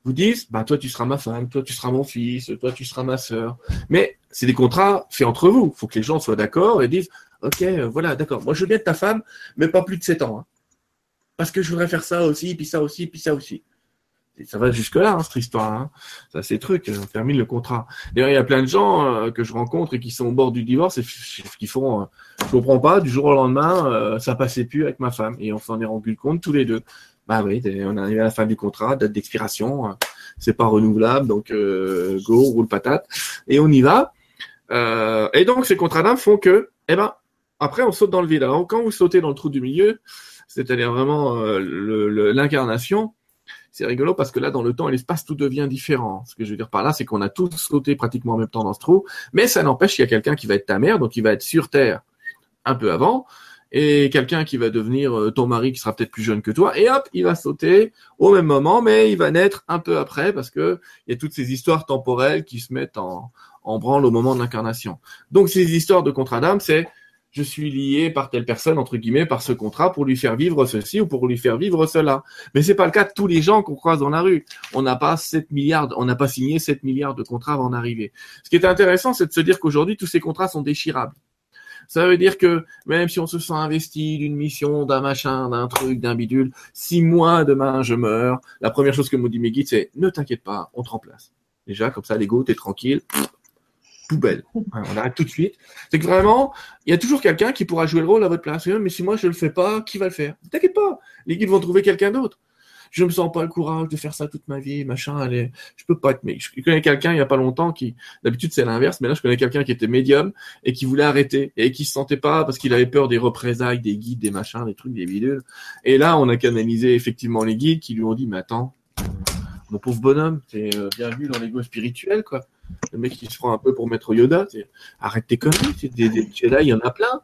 vous disent, bah toi tu seras ma femme, toi tu seras mon fils, toi tu seras ma sœur. Mais c'est des contrats faits entre vous. Il faut que les gens soient d'accord et disent, ok, euh, voilà, d'accord. Moi je veux bien être ta femme, mais pas plus de 7 ans. Hein parce que je voudrais faire ça aussi, puis ça aussi, puis ça aussi. Ça va jusque-là, hein, cette histoire. Hein. Ça, c'est trucs, on termine le contrat. D'ailleurs, il y a plein de gens euh, que je rencontre et qui sont au bord du divorce et qui font, euh, je comprends pas, du jour au lendemain, euh, ça passait plus avec ma femme. Et on s'en est rendu compte tous les deux. Bah oui, on est arrivé à la fin du contrat, date d'expiration, c'est pas renouvelable, donc go, roule patate, et on y va. et donc, ces contrats d'âme font que, eh ben, après, on saute dans le vide. Alors, quand vous sautez dans le trou du milieu, c'est-à-dire vraiment euh, l'incarnation, c'est rigolo parce que là, dans le temps et l'espace, tout devient différent. Ce que je veux dire par là, c'est qu'on a tous sauté pratiquement en même temps dans ce trou, mais ça n'empêche qu'il y a quelqu'un qui va être ta mère, donc il va être sur Terre un peu avant, et quelqu'un qui va devenir euh, ton mari qui sera peut-être plus jeune que toi, et hop, il va sauter au même moment, mais il va naître un peu après parce que il y a toutes ces histoires temporelles qui se mettent en, branle au moment de l'incarnation. Donc ces histoires de contrat d'âme, c'est je suis lié par telle personne, entre guillemets, par ce contrat pour lui faire vivre ceci ou pour lui faire vivre cela. Mais c'est pas le cas de tous les gens qu'on croise dans la rue. On n'a pas 7 milliards, on n'a pas signé 7 milliards de contrats avant d'arriver. Ce qui est intéressant, c'est de se dire qu'aujourd'hui, tous ces contrats sont déchirables. Ça veut dire que même si on se sent investi d'une mission, d'un machin, d'un truc, d'un bidule, si moi demain je meurs, la première chose que me dit mes guides, c'est ne t'inquiète pas, on te remplace. Déjà, comme ça, l'ego, t'es tranquille, poubelle. on arrête tout de suite. C'est que vraiment, il y a toujours quelqu'un qui pourra jouer le rôle à votre place. Mais si moi je le fais pas, qui va le faire? T'inquiète pas, les guides vont trouver quelqu'un d'autre. je me sens pas le courage de faire ça toute ma vie, machin, allez, je peux pas être, mais je connais quelqu'un il y a pas longtemps qui, d'habitude c'est l'inverse, mais là je connais quelqu'un qui était médium et qui voulait arrêter et qui se sentait pas parce qu'il avait peur des représailles, des guides, des machins, des trucs, des bidules. Et là, on a canalisé effectivement les guides qui lui ont dit, mais attends, mon pauvre bonhomme, t'es euh, bien vu dans l'ego spirituel, quoi. Le mec qui se prend un peu pour mettre Yoda, arrête tes conneries, des, des Jedi, il y en a plein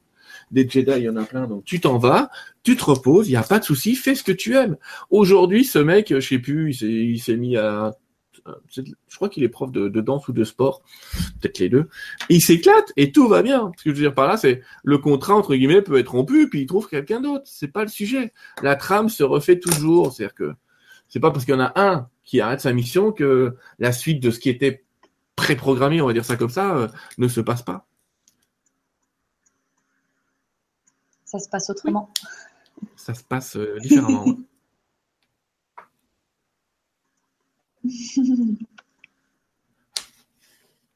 des Jedi, il y en a plein. Donc tu t'en vas, tu te reposes, il n'y a pas de souci, fais ce que tu aimes. Aujourd'hui, ce mec, je sais plus, il s'est mis à je crois qu'il est prof de, danse ou de sport, peut-être les deux. il s'éclate et tout va bien. Ce que je veux dire par là, c'est le contrat entre guillemets peut être rompu puis il trouve quelqu'un d'autre. C'est pas le sujet. La trame se refait toujours. C'est-à-dire que c'est pas parce qu'il y en a un qui arrête sa mission que la suite de ce qui était préprogrammé, on va dire ça comme ça, euh, ne se passe pas. ça se passe autrement. Ça se passe euh, différemment.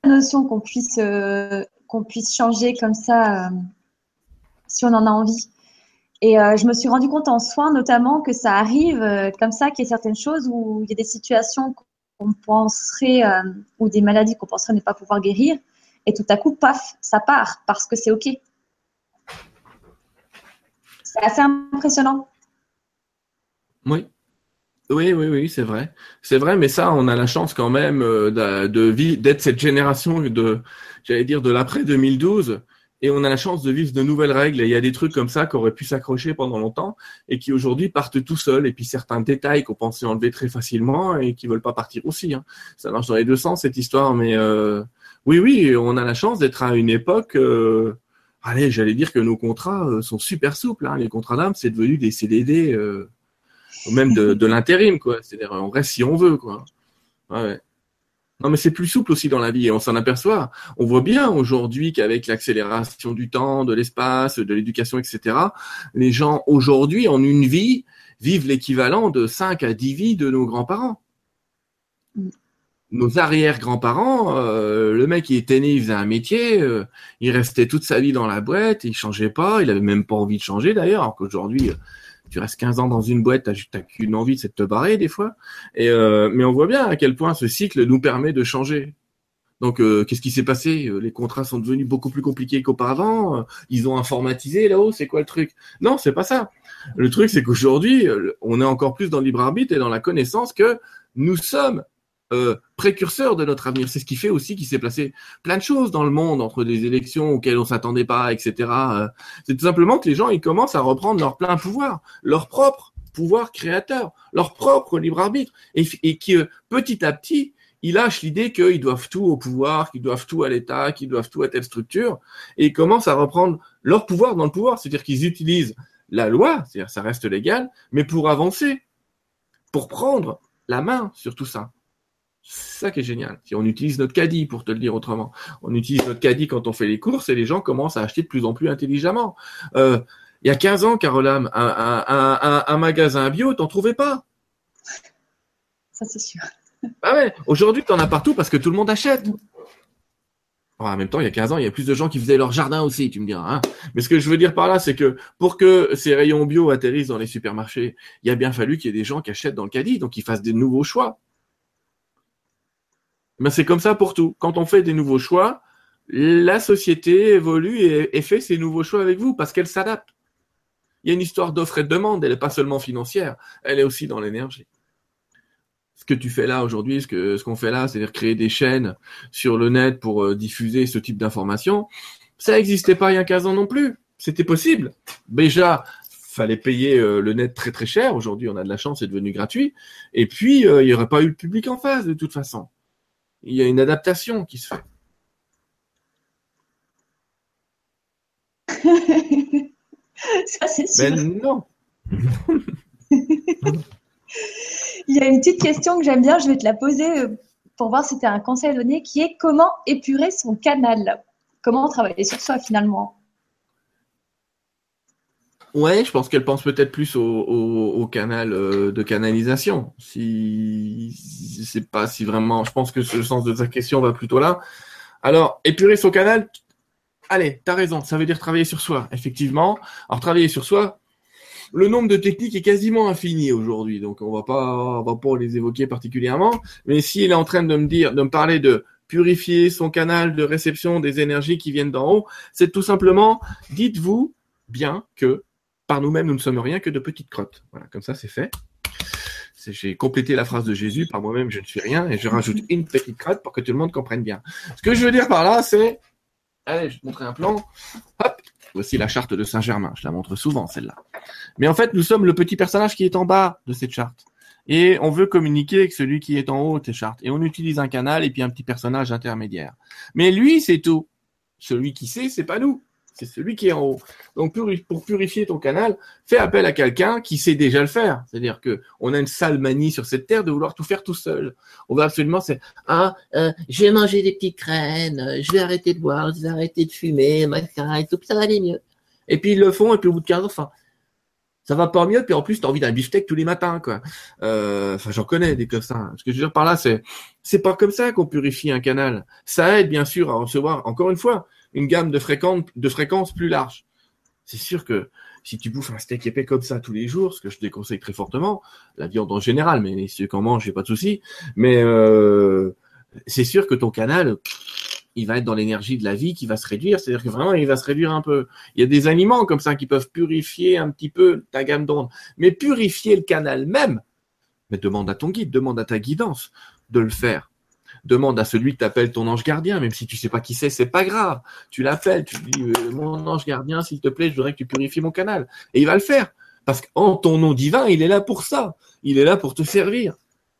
La notion qu'on puisse, euh, qu'on puisse changer comme ça si on en a envie. Et je me suis rendu compte en soins notamment que ça arrive comme ça, qu'il y a certaines choses où il y a des situations qu'on penserait, ou des maladies qu'on penserait ne pas pouvoir guérir, et tout à coup, paf, ça part parce que c'est OK. C'est assez impressionnant. Oui. Oui, oui, oui, c'est vrai. C'est vrai, mais ça, on a la chance quand même euh, d'être cette génération de, j'allais dire, de l'après 2012. Et on a la chance de vivre de nouvelles règles. Il y a des trucs comme ça qui auraient pu s'accrocher pendant longtemps et qui aujourd'hui partent tout seuls. Et puis certains détails qu'on pensait enlever très facilement et qui veulent pas partir aussi. Hein. Ça marche dans les deux sens cette histoire. Mais euh, oui, oui, on a la chance d'être à une époque. Euh, allez, j'allais dire que nos contrats euh, sont super souples. Hein. Les contrats d'âme, c'est devenu des CDD, euh, même de, de l'intérim, quoi. C'est-à-dire, on reste si on veut, quoi. Ouais. Non, mais c'est plus souple aussi dans la vie et on s'en aperçoit. On voit bien aujourd'hui qu'avec l'accélération du temps, de l'espace, de l'éducation, etc., les gens aujourd'hui, en une vie, vivent l'équivalent de 5 à 10 vies de nos grands-parents. Nos arrière-grands-parents, euh, le mec il était né, il faisait un métier, euh, il restait toute sa vie dans la boîte, il changeait pas, il avait même pas envie de changer d'ailleurs, qu'aujourd'hui euh, tu restes 15 ans dans une boîte, t'as juste qu'une envie, c'est de te barrer des fois. Et mais on voit bien à quel point ce cycle nous permet de changer. Donc qu'est-ce qui s'est passé? Les contrats sont devenus beaucoup plus compliqués qu'auparavant. Ils ont informatisé là-haut. C'est quoi le truc? Non, c'est pas ça. Le truc, c'est qu'aujourd'hui, on est encore plus dans le libre arbitre et dans la connaissance que nous sommes euh, précurseur de notre avenir. C'est ce qui fait aussi qu'il s'est placé plein de choses dans le monde entre des élections auxquelles on s'attendait pas, etc. Euh, c'est tout simplement que les gens ils commencent à reprendre leur plein pouvoir, leur propre pouvoir créateur, leur propre libre arbitre, et, et que petit à petit ils lâchent l'idée qu'ils doivent tout au pouvoir, qu'ils doivent tout à l'État, qu'ils doivent tout à telle structure, et ils commencent à reprendre leur pouvoir dans le pouvoir, c'est-à-dire qu'ils utilisent la loi, c'est-à-dire ça reste légal, mais pour avancer, pour prendre la main sur tout ça. C'est ça qui est génial. Si on utilise notre caddie, pour te le dire autrement, on utilise notre caddie quand on fait les courses et les gens commencent à acheter de plus en plus intelligemment. Euh, il y a 15 ans, Caroline, un, magasin bio, t'en trouvais pas. Ça, c'est sûr. Ah ouais, aujourd'hui, t'en as partout parce que tout le monde achète. en même temps, il y a 15 ans, il y a plus de gens qui faisaient leur jardin aussi, tu me diras. Hein. Mais ce que je veux dire par là, c'est que pour que ces rayons bio atterrissent dans les supermarchés, il a bien fallu qu'il y ait des gens qui achètent dans le caddie, donc ils fassent des nouveaux choix. Mais c'est comme ça pour tout. Quand on fait des nouveaux choix, la société évolue et, fait ses nouveaux choix avec vous parce qu'elle s'adapte. Il y a une histoire d'offre et de demande, elle n'est pas seulement financière, elle est aussi dans l'énergie. Ce que tu fais là aujourd'hui, ce que ce qu'on fait là, c'est-à-dire créer des chaînes sur le net pour euh, diffuser ce type d'informations, ça n'existait pas il y a 15 ans non plus. C'était possible. Déjà, fallait payer euh, le net très très cher. Aujourd'hui, on a de la chance, c'est devenu gratuit. Et puis, euh, il n'y aurait pas eu le public en face de toute façon il y a une adaptation qui se fait. Ça, c'est sûr. Ben non. il y a une petite question que j'aime bien, je vais te la poser euh, pour voir si tu as un conseil à donner, qui est comment épurer son canal? Comment travailler sur soi finalement? Ouais, je pense qu'elle pense peut-être plus au, canal euh, de canalisation. Si, si c'est pas si vraiment, je pense que le sens de ta question va plutôt là. Alors, épurer son canal, allez, t'as raison, ça veut dire travailler sur soi, effectivement. Alors, travailler sur soi, le nombre de techniques est quasiment infini aujourd'hui, donc on va pas, on va pas les évoquer particulièrement. Mais s'il est en train de me dire, de me parler de purifier son canal de réception des énergies qui viennent d'en haut, c'est tout simplement, dites-vous bien que par nous-mêmes, nous ne sommes rien que de petites crottes. Voilà, comme ça, c'est fait. J'ai complété la phrase de Jésus, par moi-même, je ne suis rien, et je rajoute une petite crotte pour que tout le monde comprenne bien. Ce que je veux dire par là, c'est, allez, je vais te montrer un plan. Hop, voici la charte de Saint-Germain. Je la montre souvent, celle-là. Mais en fait, nous sommes le petit personnage qui est en bas de cette charte. Et on veut communiquer avec celui qui est en haut de cette charte. Et on utilise un canal et puis un petit personnage intermédiaire. Mais lui, c'est tout. Celui qui sait, c'est pas nous c'est celui qui est en haut. Donc pour purifier ton canal, fais appel à quelqu'un qui sait déjà le faire. C'est-à-dire que on a une sale manie sur cette terre de vouloir tout faire tout seul. On va absolument c'est ah euh, je vais manger des petites graines, euh, je vais arrêter de boire, je vais arrêter de fumer, machin et tout, ça va aller mieux. Et puis ils le font et puis au bout de 15 ans, enfin ça va pas mieux, puis en plus, tu as envie d'un beefsteak tous les matins, quoi. Euh, enfin, j'en connais des comme ça. Ce que je veux dire par là, c'est, c'est pas comme ça qu'on purifie un canal. Ça aide, bien sûr, à recevoir, encore une fois, une gamme de fréquences, de plus large. C'est sûr que si tu bouffes un steak épais comme ça tous les jours, ce que je déconseille très fortement, la viande en général, mais si tu en manges, j'ai pas de souci. Mais euh, c'est sûr que ton canal, il va être dans l'énergie de la vie qui va se réduire. C'est-à-dire que vraiment, il va se réduire un peu. Il y a des aliments comme ça qui peuvent purifier un petit peu ta gamme d'ondes. Mais purifier le canal même, mais demande à ton guide, demande à ta guidance de le faire demande à celui qui t'appelle ton ange gardien, même si tu sais pas qui c'est, c'est pas grave. Tu l'appelles, tu dis euh, mon ange gardien, s'il te plaît, je voudrais que tu purifies mon canal. Et il va le faire. Parce qu'en ton nom divin, il est là pour ça. Il est là pour te servir.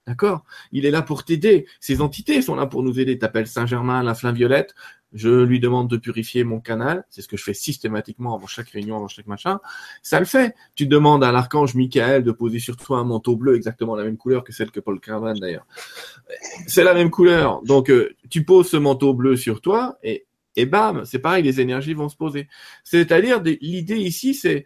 D'accord? Il est là pour t'aider. Ces entités sont là pour nous aider. T'appelles Saint-Germain, la flamme violette. Je lui demande de purifier mon canal. C'est ce que je fais systématiquement avant chaque réunion, avant chaque machin. Ça le fait. Tu demandes à l'archange Michael de poser sur toi un manteau bleu, exactement la même couleur que celle que Paul Carvan d'ailleurs. C'est la même couleur. Donc, euh, tu poses ce manteau bleu sur toi et, et bam, c'est pareil, les énergies vont se poser. C'est-à-dire, l'idée ici, c'est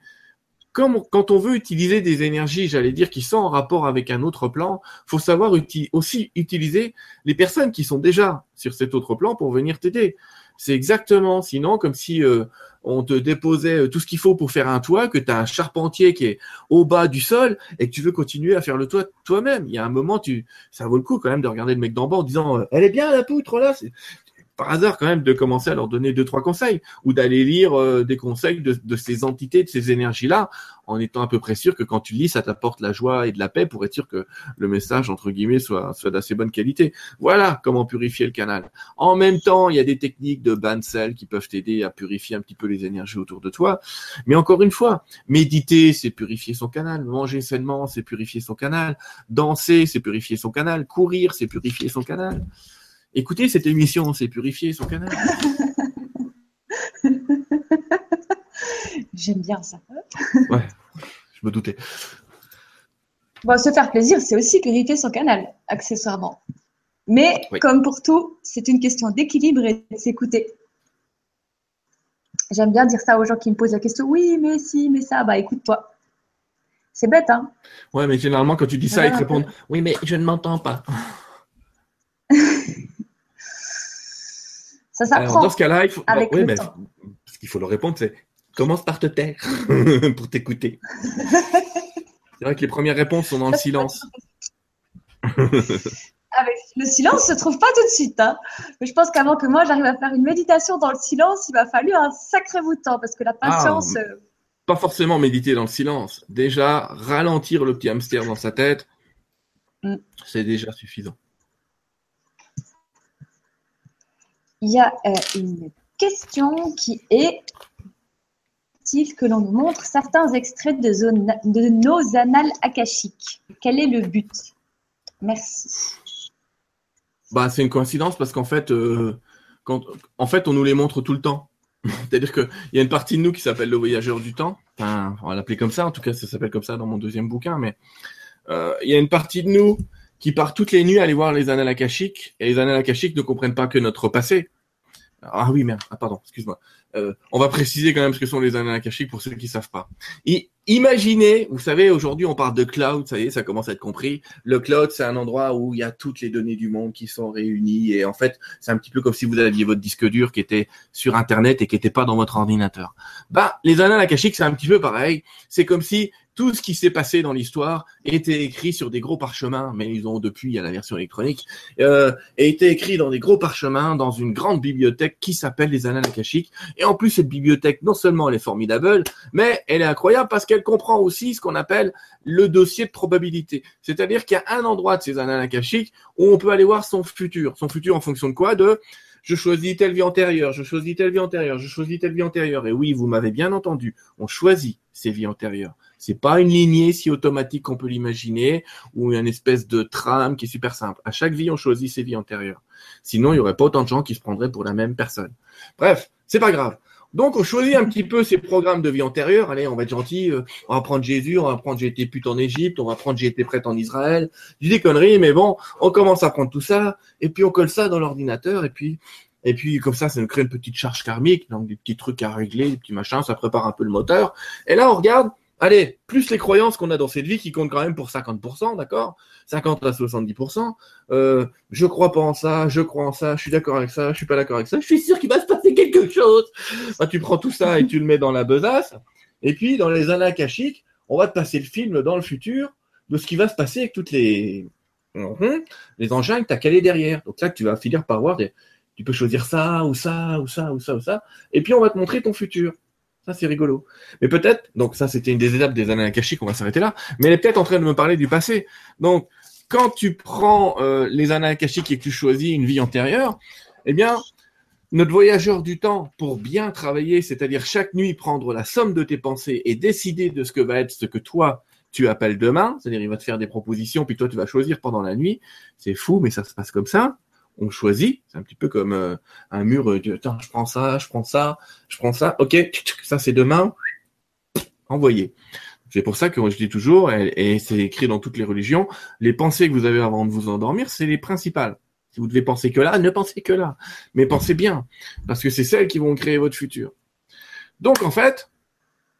comme quand on veut utiliser des énergies, j'allais dire, qui sont en rapport avec un autre plan, faut savoir aussi utiliser les personnes qui sont déjà sur cet autre plan pour venir t'aider. C'est exactement, sinon, comme si euh, on te déposait euh, tout ce qu'il faut pour faire un toit, que tu as un charpentier qui est au bas du sol et que tu veux continuer à faire le toit toi-même. Il y a un moment, tu, ça vaut le coup quand même de regarder le mec d'en bas en disant, euh, elle est bien la poutre là par hasard quand même de commencer à leur donner deux trois conseils ou d'aller lire euh, des conseils de, ces entités, de ces énergies là, en étant à peu près sûr que quand tu lis, ça t'apporte la joie et de la paix pour être sûr que le message entre guillemets soit d'assez bonne qualité. Voilà comment purifier le canal. En même temps, il y a des techniques de bain de sel qui peuvent t'aider à purifier un petit peu les énergies autour de toi. Mais encore une fois, méditer, c'est purifier son canal. Manger sainement, c'est purifier son canal. Danser, c'est purifier son canal. Courir, c'est purifier son canal. Écoutez cette émission, c'est purifier son canal. J'aime bien ça. ouais, je me doutais. Bon, se faire plaisir, c'est aussi purifier son canal, accessoirement. Mais comme pour tout, c'est une question d'équilibre et de s'écouter. J'aime bien dire ça aux gens qui me posent la question oui, mais si, mais ça, bah écoute-toi. C'est bête, hein Ouais, mais généralement, quand tu dis ça, ils te répondent oui, mais je ne m'entends pas. Ça s'apprend. Dans ce cas-là, il faut. ce qu'il faut leur répondre, c'est commence par te taire pour t'écouter. c'est vrai que les premières réponses sont dans le silence. le silence se trouve pas tout de suite. Hein. Mais je pense qu'avant que moi j'arrive à faire une méditation dans le silence, il m'a fallu un sacré bout de temps parce que la ah, patience. Euh, pas forcément méditer dans le silence. Déjà, ralentir le petit hamster dans sa tête, mm. c'est déjà suffisant. Il y a euh, une question qui est que l'on nous montre certains extraits de, nos annales akashiques? Quel est le but? Merci. Bah, c'est une coïncidence parce qu'en fait, euh, quand, en fait, on nous les montre tout le temps. C'est-à-dire qu'il y a une partie de nous qui s'appelle le voyageur du temps. Enfin, on va l'appeler comme ça. En tout cas, ça s'appelle comme ça dans mon deuxième bouquin. Mais euh, il y a une partie de nous qui part toutes les nuits aller voir les annales akashiques. Et les annales akashiques ne comprennent pas que notre passé. Ah oui, merde. Ah, pardon, excuse-moi. Euh, on va préciser quand même ce que sont les annales akashiques pour ceux qui savent pas. Imaginez, vous savez, aujourd'hui on parle de cloud, ça y est, ça commence à être compris. Le cloud, c'est un endroit où il y a toutes les données du monde qui sont réunies et en fait, c'est un petit peu comme si vous aviez votre disque dur qui était sur Internet et qui n'était pas dans votre ordinateur. Bah, les annales akashiques, c'est un petit peu pareil. C'est comme si tout ce qui s'est passé dans l'histoire était écrit sur des gros parchemins, mais ils ont depuis il y a la version électronique, euh, et était écrit dans des gros parchemins dans une grande bibliothèque qui s'appelle les Annales akashiques. Et en plus, cette bibliothèque, non seulement elle est formidable, mais elle est incroyable parce qu'elle comprend aussi ce qu'on appelle le dossier de probabilité. C'est-à-dire qu'il y a un endroit de ces Annales akashiques où on peut aller voir son futur. Son futur en fonction de quoi De je choisis telle vie antérieure, je choisis telle vie antérieure, je choisis telle vie antérieure. Et oui, vous m'avez bien entendu, on choisit ces vies antérieures. C'est pas une lignée si automatique qu'on peut l'imaginer ou une espèce de trame qui est super simple. À chaque vie, on choisit ses vies antérieures. Sinon, il y aurait pas autant de gens qui se prendraient pour la même personne. Bref, c'est pas grave. Donc, on choisit un petit peu ces programmes de vie antérieure. Allez, on va être gentil. Euh, on va prendre Jésus, on va prendre j'ai été pute en Égypte, on va prendre j'ai été prête en Israël. Je dis des conneries, mais bon, on commence à prendre tout ça et puis on colle ça dans l'ordinateur et puis et puis comme ça, ça nous crée une petite charge karmique, donc des petits trucs à régler, des petits machins, ça prépare un peu le moteur. Et là, on regarde allez, plus les croyances qu'on a dans cette vie qui comptent quand même pour 50%, d'accord? 50 à 70%. Euh, je crois pas en ça, je crois en ça, je suis d'accord avec ça, je suis pas d'accord avec ça, je suis sûr qu'il va se passer quelque chose. Bah, tu prends tout ça et tu le mets dans la besace. Et puis, dans les années akashiques, on va te passer le film dans le futur de ce qui va se passer avec toutes les, mhm, les engins que tu as calés derrière. Donc là, tu vas finir par voir tu peux choisir ça, ou ça, ou ça, ou ça, ou ça. Et puis, on va te montrer ton futur. Ça, c'est rigolo. Mais peut-être, donc ça, c'était une des étapes des années akashiques, on va s'arrêter là. Mais elle est peut-être en train de me parler du passé. Donc, quand tu prends euh, les années akashiques et que tu choisis une vie antérieure, eh bien, notre voyageur du temps, pour bien travailler, c'est-à-dire chaque nuit prendre la somme de tes pensées et décider de ce que va être ce que toi, tu appelles demain, c'est-à-dire il va te faire des propositions, puis toi, tu vas choisir pendant la nuit. C'est fou, mais ça se passe comme ça on choisit. C'est un petit peu comme euh, un mur. Euh, je prends ça, je prends ça, je prends ça. Ok, ça c'est demain. Envoyé. C'est pour ça que je dis toujours, et, c'est écrit dans toutes les religions, les pensées que vous avez avant de vous endormir, c'est les principales. Si vous devez penser que là, ne pensez que là. Mais pensez bien, parce que c'est celles qui vont créer votre futur. Donc en fait,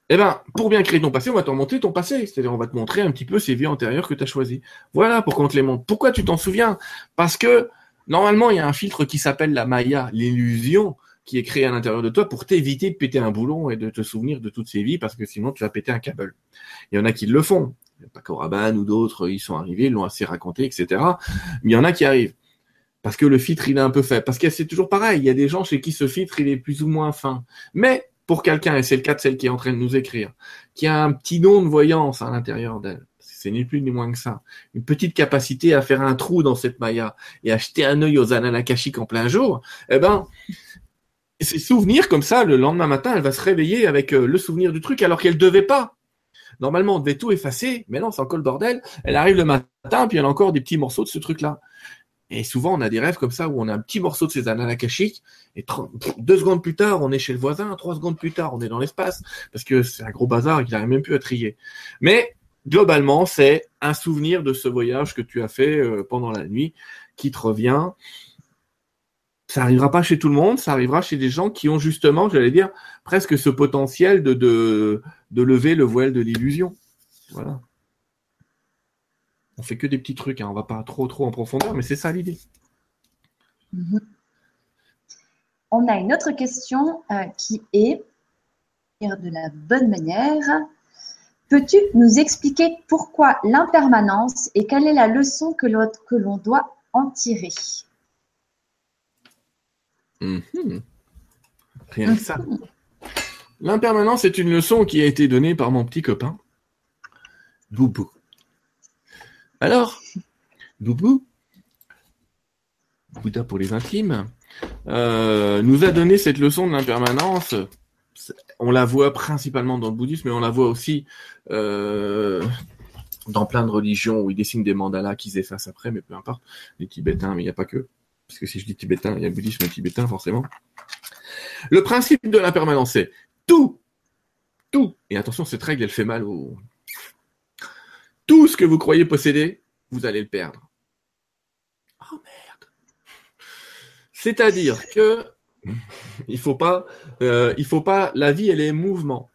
eh ben, pour bien créer ton passé, on va te remonter ton passé. C'est-à-dire, on va te montrer un petit peu ces vies antérieures que tu as choisies. Voilà pourquoi on te les montre. Pourquoi tu t'en souviens? Parce que Normalement, il y a un filtre qui s'appelle la Maya, l'illusion, qui est créé à l'intérieur de toi pour t'éviter de péter un boulon et de te souvenir de toutes ces vies parce que sinon tu vas péter un câble. Il y en a qui le font. Paco Rabanne ou d'autres, ils sont arrivés, ils l'ont assez raconté, etc. Mais il y en a qui arrivent. Parce que le filtre, il est un peu fait. Parce que c'est toujours pareil. Il y a des gens chez qui ce filtre, il est plus ou moins fin. Mais pour quelqu'un, et c'est le cas de celle qui est en train de nous écrire, qui a un petit don de voyance à l'intérieur d'elle, c'est ni plus ni moins que ça. Une petite capacité à faire un trou dans cette Maya et à jeter un œil aux Ananakashik en plein jour, eh ben, ses souvenirs comme ça, le lendemain matin, elle va se réveiller avec euh, le souvenir du truc alors qu'elle devait pas. Normalement, on devait tout effacer, mais non, c'est encore le bordel. Elle arrive le matin, puis elle a encore des petits morceaux de ce truc-là. Et souvent, on a des rêves comme ça où on a un petit morceau de ces ananakashiques et deux secondes plus tard, on est chez le voisin, trois secondes plus tard, on est dans l'espace, parce que c'est un gros bazar qu'il n'arrive même plus à trier. Mais globalement, c'est un souvenir de ce voyage que tu as fait euh, pendant la nuit qui te revient. Ça arrivera pas chez tout le monde, ça arrivera chez des gens qui ont justement, j'allais dire, presque ce potentiel de, de, lever le voile de l'illusion. Voilà. On fait que des petits trucs, hein. on va pas trop trop en profondeur, mais c'est ça l'idée. Mhm. On a une autre question euh, qui est de la bonne manière. Peux-tu nous expliquer pourquoi l'impermanence et quelle est la leçon que l'on doit en tirer? Mhm. Rien que ça. L'impermanence est une leçon qui a été donnée par mon petit copain, Boubou. Alors, Boubou, Bouddha pour les intimes, euh, nous a donné cette leçon de l'impermanence on la voit principalement dans le bouddhisme, mais on la voit aussi euh, dans plein de religions où ils dessinent des mandalas qu'ils effacent après, mais peu importe. Les Tibétains, mais il n'y a pas que. Parce que si je dis tibétain, il y a le bouddhisme tibétain, forcément. Le principe de l'impermanence, c'est tout, tout, et attention, cette règle, elle fait mal au... Tout ce que vous croyez posséder, vous allez le perdre. Oh merde. C'est-à-dire que il faut pas, euh, il faut pas. La vie, elle est mouvement.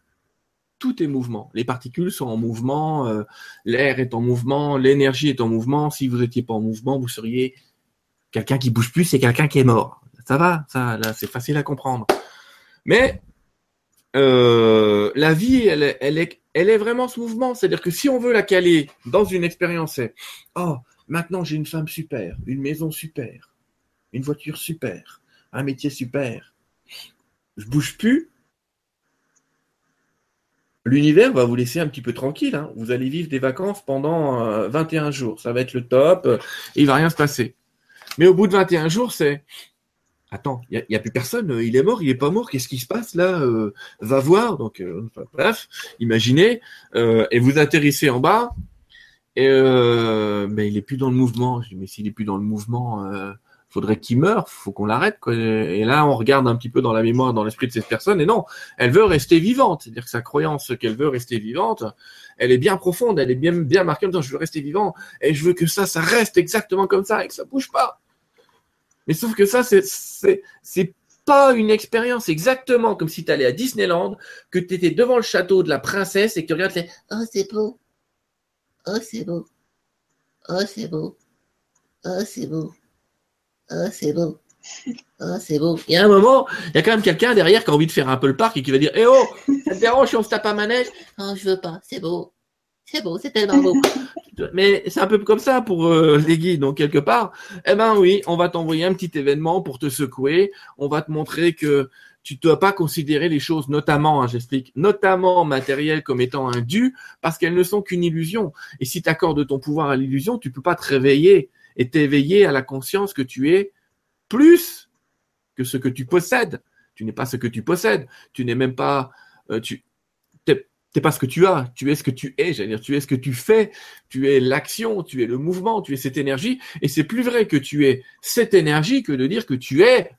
tout est mouvement. Les particules sont en mouvement, euh, l'air est en mouvement, l'énergie est en mouvement. Si vous n'étiez pas en mouvement, vous seriez quelqu'un qui bouge plus, c'est quelqu'un qui est mort. Ça va, ça, là, c'est facile à comprendre. Mais euh, la vie, elle, est, elle, est, elle est vraiment ce mouvement. C'est-à-dire que si on veut la caler dans une expérience, c'est oh, maintenant j'ai une femme super, une maison super, une voiture super, un métier super. Je bouge plus. L'univers va vous laisser un petit peu tranquille. Hein. Vous allez vivre des vacances pendant 21 euh, jours. Ça va être le top. et il va rien se passer. Mais au bout de 21 jours, c'est Attends, il n'y a, plus personne, il est mort, il est pas mort, qu'est-ce qui se passe là? Euh, Va voir. Donc, euh, bref, imaginez, et vous atterrissez en bas, mais il est plus dans le mouvement. Je dis, mais s'il est plus dans le mouvement, faudrait qu'il meure, faut qu'on l'arrête. Et là, on regarde un petit peu dans la mémoire, dans l'esprit de cette personne, et non, elle veut rester vivante. C'est-à-dire que sa croyance qu'elle veut rester vivante, elle est bien profonde, elle est bien bien marquée. En je veux rester vivant, et je veux que ça, ça reste exactement comme ça, et que ça bouge pas. Mais sauf que ça, c'est c'est pas une expérience exactement comme si tu allais à Disneyland, que tu étais devant le château de la princesse et que tu regardes les Oh, c'est beau. Oh, c'est beau. Oh, c'est beau. Oh, c'est beau. Oh, c'est beau. Oh, c'est beau. Il y a un moment, il y a quand même quelqu'un derrière qui a envie de faire un peu le parc et qui va dire Eh oh, ça te dérange si on se tape un manège? Non, je veux pas, c'est beau. C'est beau, c'est tellement beau. Mais c'est un peu comme ça pour euh, les guides. Donc, quelque part, eh ben oui, on va t'envoyer un petit événement pour te secouer. On va te montrer que tu ne dois pas considérer les choses, notamment, hein, j'explique, notamment matérielles comme étant un dû, parce qu'elles ne sont qu'une illusion. Et si tu accordes ton pouvoir à l'illusion, tu peux pas te réveiller et t'éveiller à la conscience que tu es plus que ce que tu possèdes. Tu n'es pas ce que tu possèdes. Tu n'es même pas, euh, tu, t'es pas ce que tu as. Tu es ce que tu es. J'allais dire, tu es ce que tu fais. Tu es l'action. Tu es le mouvement. Tu es cette énergie. Et c'est plus vrai que tu es cette énergie que de dire que tu es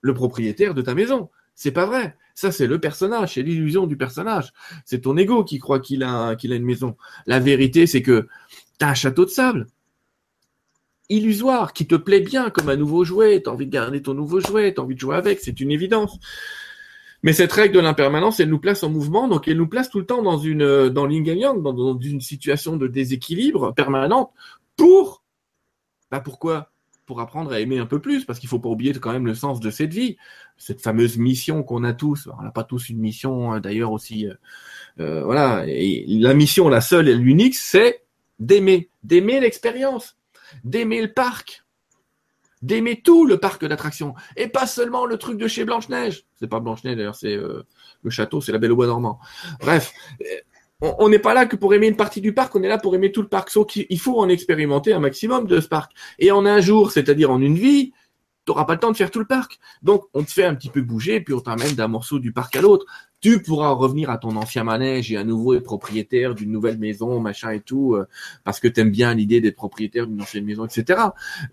le propriétaire de ta maison. C'est pas vrai. Ça, c'est le personnage, c'est l'illusion du personnage. C'est ton ego qui croit qu'il a, qu'il a une maison. La vérité, c'est que tu as un château de sable illusoire, qui te plaît bien comme un nouveau jouet, tu as envie de garder ton nouveau jouet, tu as envie de jouer avec, c'est une évidence. Mais cette règle de l'impermanence, elle nous place en mouvement, donc elle nous place tout le temps dans une dans dans, dans une situation de déséquilibre permanente pour bah pourquoi? Pour apprendre à aimer un peu plus, parce qu'il faut pas oublier quand même le sens de cette vie, cette fameuse mission qu'on a tous. On n'a pas tous une mission, hein, d'ailleurs aussi. Euh, euh, voilà, et la mission, la seule et l'unique, c'est d'aimer, d'aimer l'expérience d'aimer le parc, d'aimer tout le parc d'attractions, et pas seulement le truc de chez Blanche-Neige. C'est pas Blanche-Neige d'ailleurs, c'est euh, le château, c'est la Belle au Bois dormant. Bref, euh, on n'est pas là que pour aimer une partie du parc, on est là pour aimer tout le parc. Sauf qu'il faut en expérimenter un maximum de ce parc. Et en un jour, c'est-à-dire en une vie, tu n'auras pas le temps de faire tout le parc. Donc, on te fait un petit peu bouger, puis on t'amène d'un morceau du parc à l'autre tu pourras revenir à ton ancien manège et à nouveau être propriétaire d'une nouvelle maison, machin et tout, euh, parce que tu aimes bien l'idée d'être propriétaire d'une ancienne maison, etc.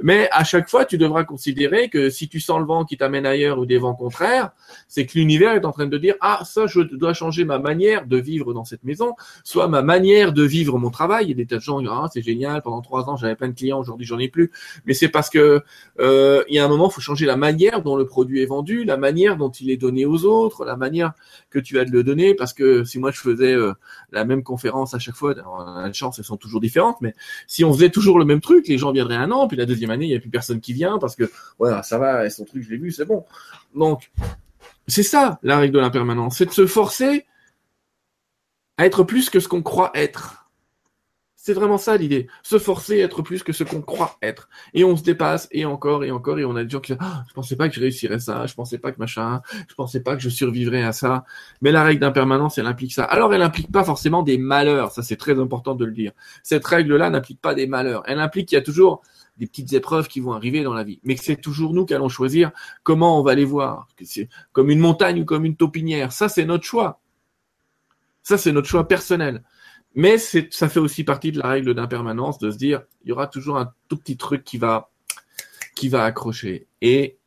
Mais à chaque fois, tu devras considérer que si tu sens le vent qui t'amène ailleurs ou des vents contraires, c'est que l'univers est en train de dire ah ça je dois changer ma manière de vivre dans cette maison, soit ma manière de vivre mon travail. Il y a des tas de gens ah c'est génial pendant trois ans j'avais plein de clients aujourd'hui j'en ai plus, mais c'est parce que euh, il y a un moment il faut changer la manière dont le produit est vendu, la manière dont il est donné aux autres, la manière que tu as de le donner parce que si moi je faisais euh, la même conférence à chaque fois, la chance elles sont toujours différentes, mais si on faisait toujours le même truc, les gens viendraient un an, puis la deuxième année il n'y a plus personne qui vient parce que voilà ça va, son truc je l'ai vu, c'est bon. Donc c'est ça la règle de l'impermanence, c'est de se forcer à être plus que ce qu'on croit être. C'est vraiment ça l'idée. Se forcer à être plus que ce qu'on croit être. Et on se dépasse, et encore, et encore, et on a des gens qui disent, ah, je pensais pas que je réussirais ça, je pensais pas que machin, je pensais pas que je survivrais à ça. Mais la règle d'impermanence, elle implique ça. Alors, elle implique pas forcément des malheurs. Ça, c'est très important de le dire. Cette règle-là n'implique pas des malheurs. Elle implique qu'il y a toujours des petites épreuves qui vont arriver dans la vie. Mais que c'est toujours nous qui allons choisir comment on va les voir. Comme une montagne ou comme une taupinière. Ça, c'est notre choix. Ça, c'est notre choix personnel. Mais ça fait aussi partie de la règle d'impermanence de se dire, il y aura toujours un tout petit truc qui va, qui va accrocher. Et,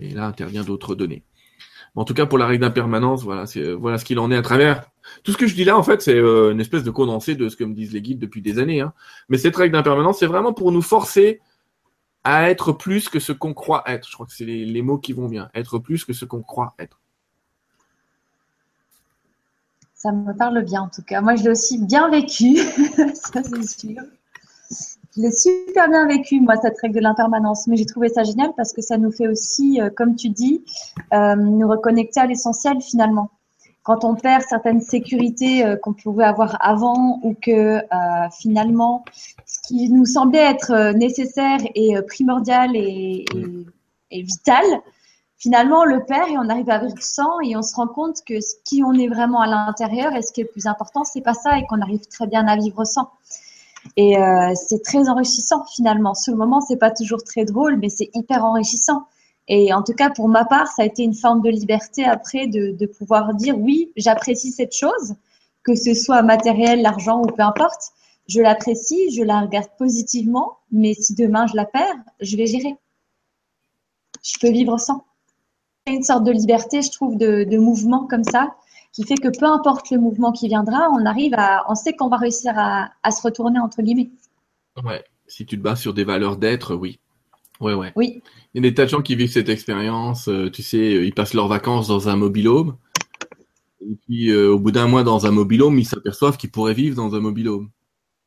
et là intervient d'autres données. En tout cas, pour la règle d'impermanence, voilà, c'est, voilà ce qu'il en est à travers. Tout ce que je dis là, en fait, c'est euh, une espèce de condensé de ce que me disent les guides depuis des années. Hein. Mais cette règle d'impermanence, c'est vraiment pour nous forcer à être plus que ce qu'on croit être. Je crois que c'est les mots qui vont bien. Être plus que ce qu'on croit être. Ça me parle bien en tout cas. Moi, je l'ai aussi bien vécu, ça c'est sûr. Je l'ai super bien vécu, moi, cette règle de l'impermanence. Mais j'ai trouvé ça génial parce que ça nous fait aussi, euh, comme tu dis, euh, nous reconnecter à l'essentiel finalement. Quand on perd certaines sécurités euh, qu'on pouvait avoir avant ou que finalement, ce qui nous semblait être nécessaire et primordial et, et, vital, finalement, on le perd et on arrive à vivre sans et on se rend compte que ce qui on est vraiment à l'intérieur et ce qui est le plus important, c'est pas ça et qu'on arrive très bien à vivre sans. Et euh, c'est très enrichissant finalement. Sur le moment, c'est pas toujours très drôle, mais c'est hyper enrichissant. Et en tout cas, pour ma part, ça a été une forme de liberté après de, de pouvoir dire oui, j'apprécie cette chose, que ce soit matériel, l'argent ou peu importe. Je l'apprécie, je la regarde positivement, mais si demain je la perds, je vais gérer. Je peux vivre sans. Une sorte de liberté, je trouve, de, de mouvement comme ça, qui fait que peu importe le mouvement qui viendra, on arrive à, on sait qu'on va réussir à, se retourner entre guillemets. Ouais, si tu te bases sur des valeurs d'être, oui. Ouais, ouais. Oui. Il y a des tas de gens qui vivent cette expérience. Euh, tu sais, euh, ils passent leurs vacances dans un mobilhome. Et puis, euh, au bout d'un mois dans un mobilhome, ils s'aperçoivent qu'ils pourraient vivre dans un mobilhome.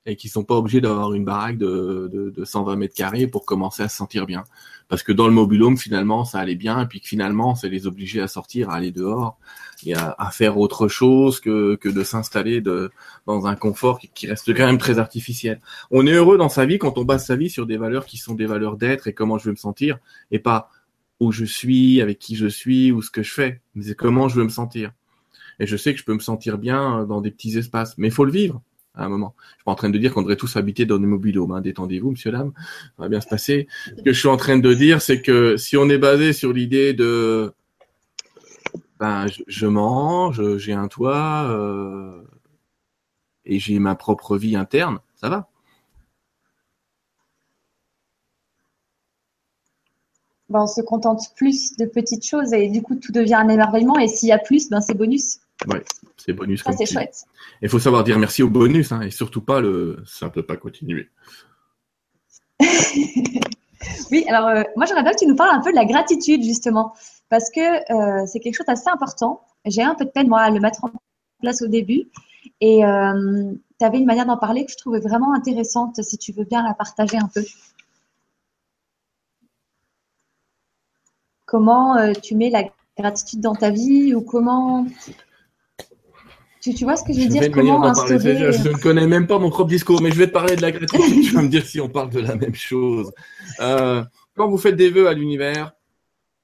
Et qu'ils sont pas obligés d'avoir une baraque de, de, de 120 mètres carrés pour commencer à se sentir bien parce que dans le mobilhome finalement ça allait bien et puis que finalement ça les obligeait à sortir, à aller dehors et à, faire autre chose que, que de s'installer dans un confort qui, reste quand même très artificiel. On est heureux dans sa vie quand on base sa vie sur des valeurs qui sont des valeurs d'être et comment je veux me sentir et pas où je suis, avec qui je suis ou ce que je fais, mais c'est comment je veux me sentir. Et je sais que je peux me sentir bien dans des petits espaces, mais il faut le vivre à un moment. Je suis pas en train de dire qu'on devrait tous habiter dans des mobilhomes. Hein. Détendez-vous, monsieur, dame. Ça va bien se passer. Ce que je suis en train de dire, c'est que si on est basé sur l'idée de ben, je, mange, j'ai un toit euh, et j'ai ma propre vie interne, ça va. Ben, on se contente plus de petites choses et du coup tout devient un émerveillement et s'il y a plus, ben c'est bonus. Ouais, c'est bonus. Ça c'est chouette. Il faut savoir dire merci au bonus hein, et surtout pas le ça ne peut pas continuer. oui, alors euh, moi j'aimerais bien que tu nous parles un peu de la gratitude justement parce que euh, c'est quelque chose d'assez important. J'ai un peu de peine moi à le mettre en place au début et euh, tu avais une manière d'en parler que je trouvais vraiment intéressante si tu veux bien la partager un peu. Comment tu mets la gratitude dans ta vie ou comment tu, vois ce que je veux dire? Comment instaurer... Je, ne connais même pas mon propre discours, mais je vais te parler de la gratitude. tu vas me dire si on parle de la même chose. Euh, quand vous faites des vœux à l'univers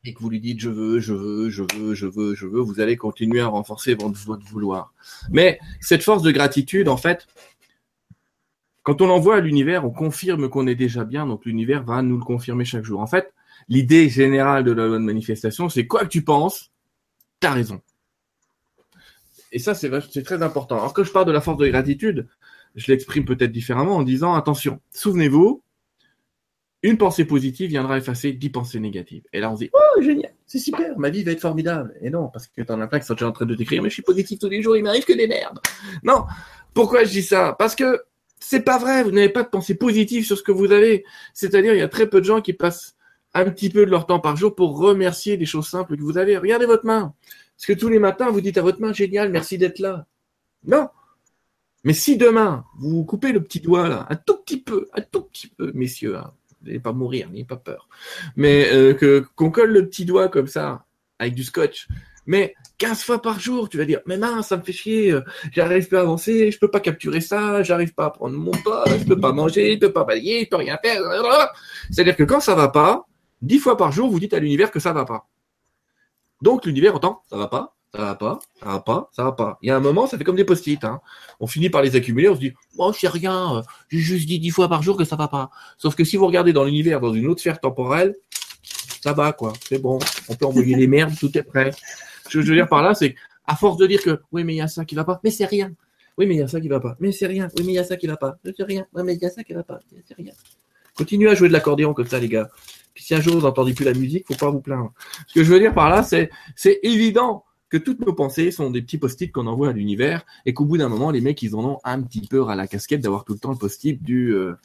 et que vous lui dites je veux, je veux, je veux, je veux, je veux, vous allez continuer à renforcer votre, votre vouloir. Mais cette force de gratitude, en fait, quand on l'envoie à l'univers, on confirme qu'on est déjà bien, donc l'univers va nous le confirmer chaque jour. En fait, l'idée générale de la loi de manifestation, c'est quoi que tu penses, t'as raison. Et ça, c'est très important. Alors que je parle de la force de gratitude, je l'exprime peut-être différemment en disant, attention, souvenez-vous, une pensée positive viendra effacer dix pensées négatives. Et là, on se dit, oh, génial, c'est super, ma vie va être formidable. Et non, parce que t'en as plein qui sont déjà en train de t'écrire, mais je suis positif tous les jours, il m'arrive que des merdes. Non. Pourquoi je dis ça? Parce que c'est pas vrai, vous n'avez pas de pensée positive sur ce que vous avez. C'est-à-dire, il y a très peu de gens qui passent un petit peu de leur temps par jour pour remercier des choses simples que vous avez. Regardez votre main. Est-ce que tous les matins, vous dites à votre main, génial, merci d'être là. Non. Mais si demain, vous coupez le petit doigt là, un tout petit peu, un tout petit peu, messieurs, hein, vous n'allez pas mourir, n'ayez pas peur. Mais euh, qu'on colle le petit doigt comme ça, avec du scotch, mais 15 fois par jour, tu vas dire, mais mince, ça me fait chier, euh, j'arrive pas à avancer, je peux pas capturer ça, j'arrive pas à prendre mon pas, je peux pas manger, je peux pas balayer, je peux rien faire. C'est-à-dire que quand ça va pas, 10 fois par jour, vous dites à l'univers que ça va pas. Donc l'univers entend, ça va pas, ça va pas, ça va pas, ça va pas. Il y a un moment, ça fait comme des post-it. Hein. On finit par les accumuler, on se dit, oh, c'est rien, j'ai juste dit dix fois par jour que ça va pas. Sauf que si vous regardez dans l'univers, dans une autre sphère temporelle, ça va, quoi. C'est bon. On peut envoyer les merdes, tout est prêt. Ce que je veux dire par là, c'est à force de dire que, oui, mais il y a ça qui va pas, mais c'est rien. Oui, mais il y a ça qui va pas, mais c'est rien. Oui, mais il y a ça qui va pas, c'est rien. Oui, mais il y a ça qui va pas, c'est rien. Continuez à jouer de l'accordéon comme ça, les gars. Si un jour vous n'entendez plus la musique, faut pas vous plaindre. Ce que je veux dire par là, c'est, c'est évident que toutes nos pensées sont des petits post-it qu'on envoie à l'univers et qu'au bout d'un moment, les mecs, ils en ont un petit peu à la casquette d'avoir tout le temps le post-it du euh,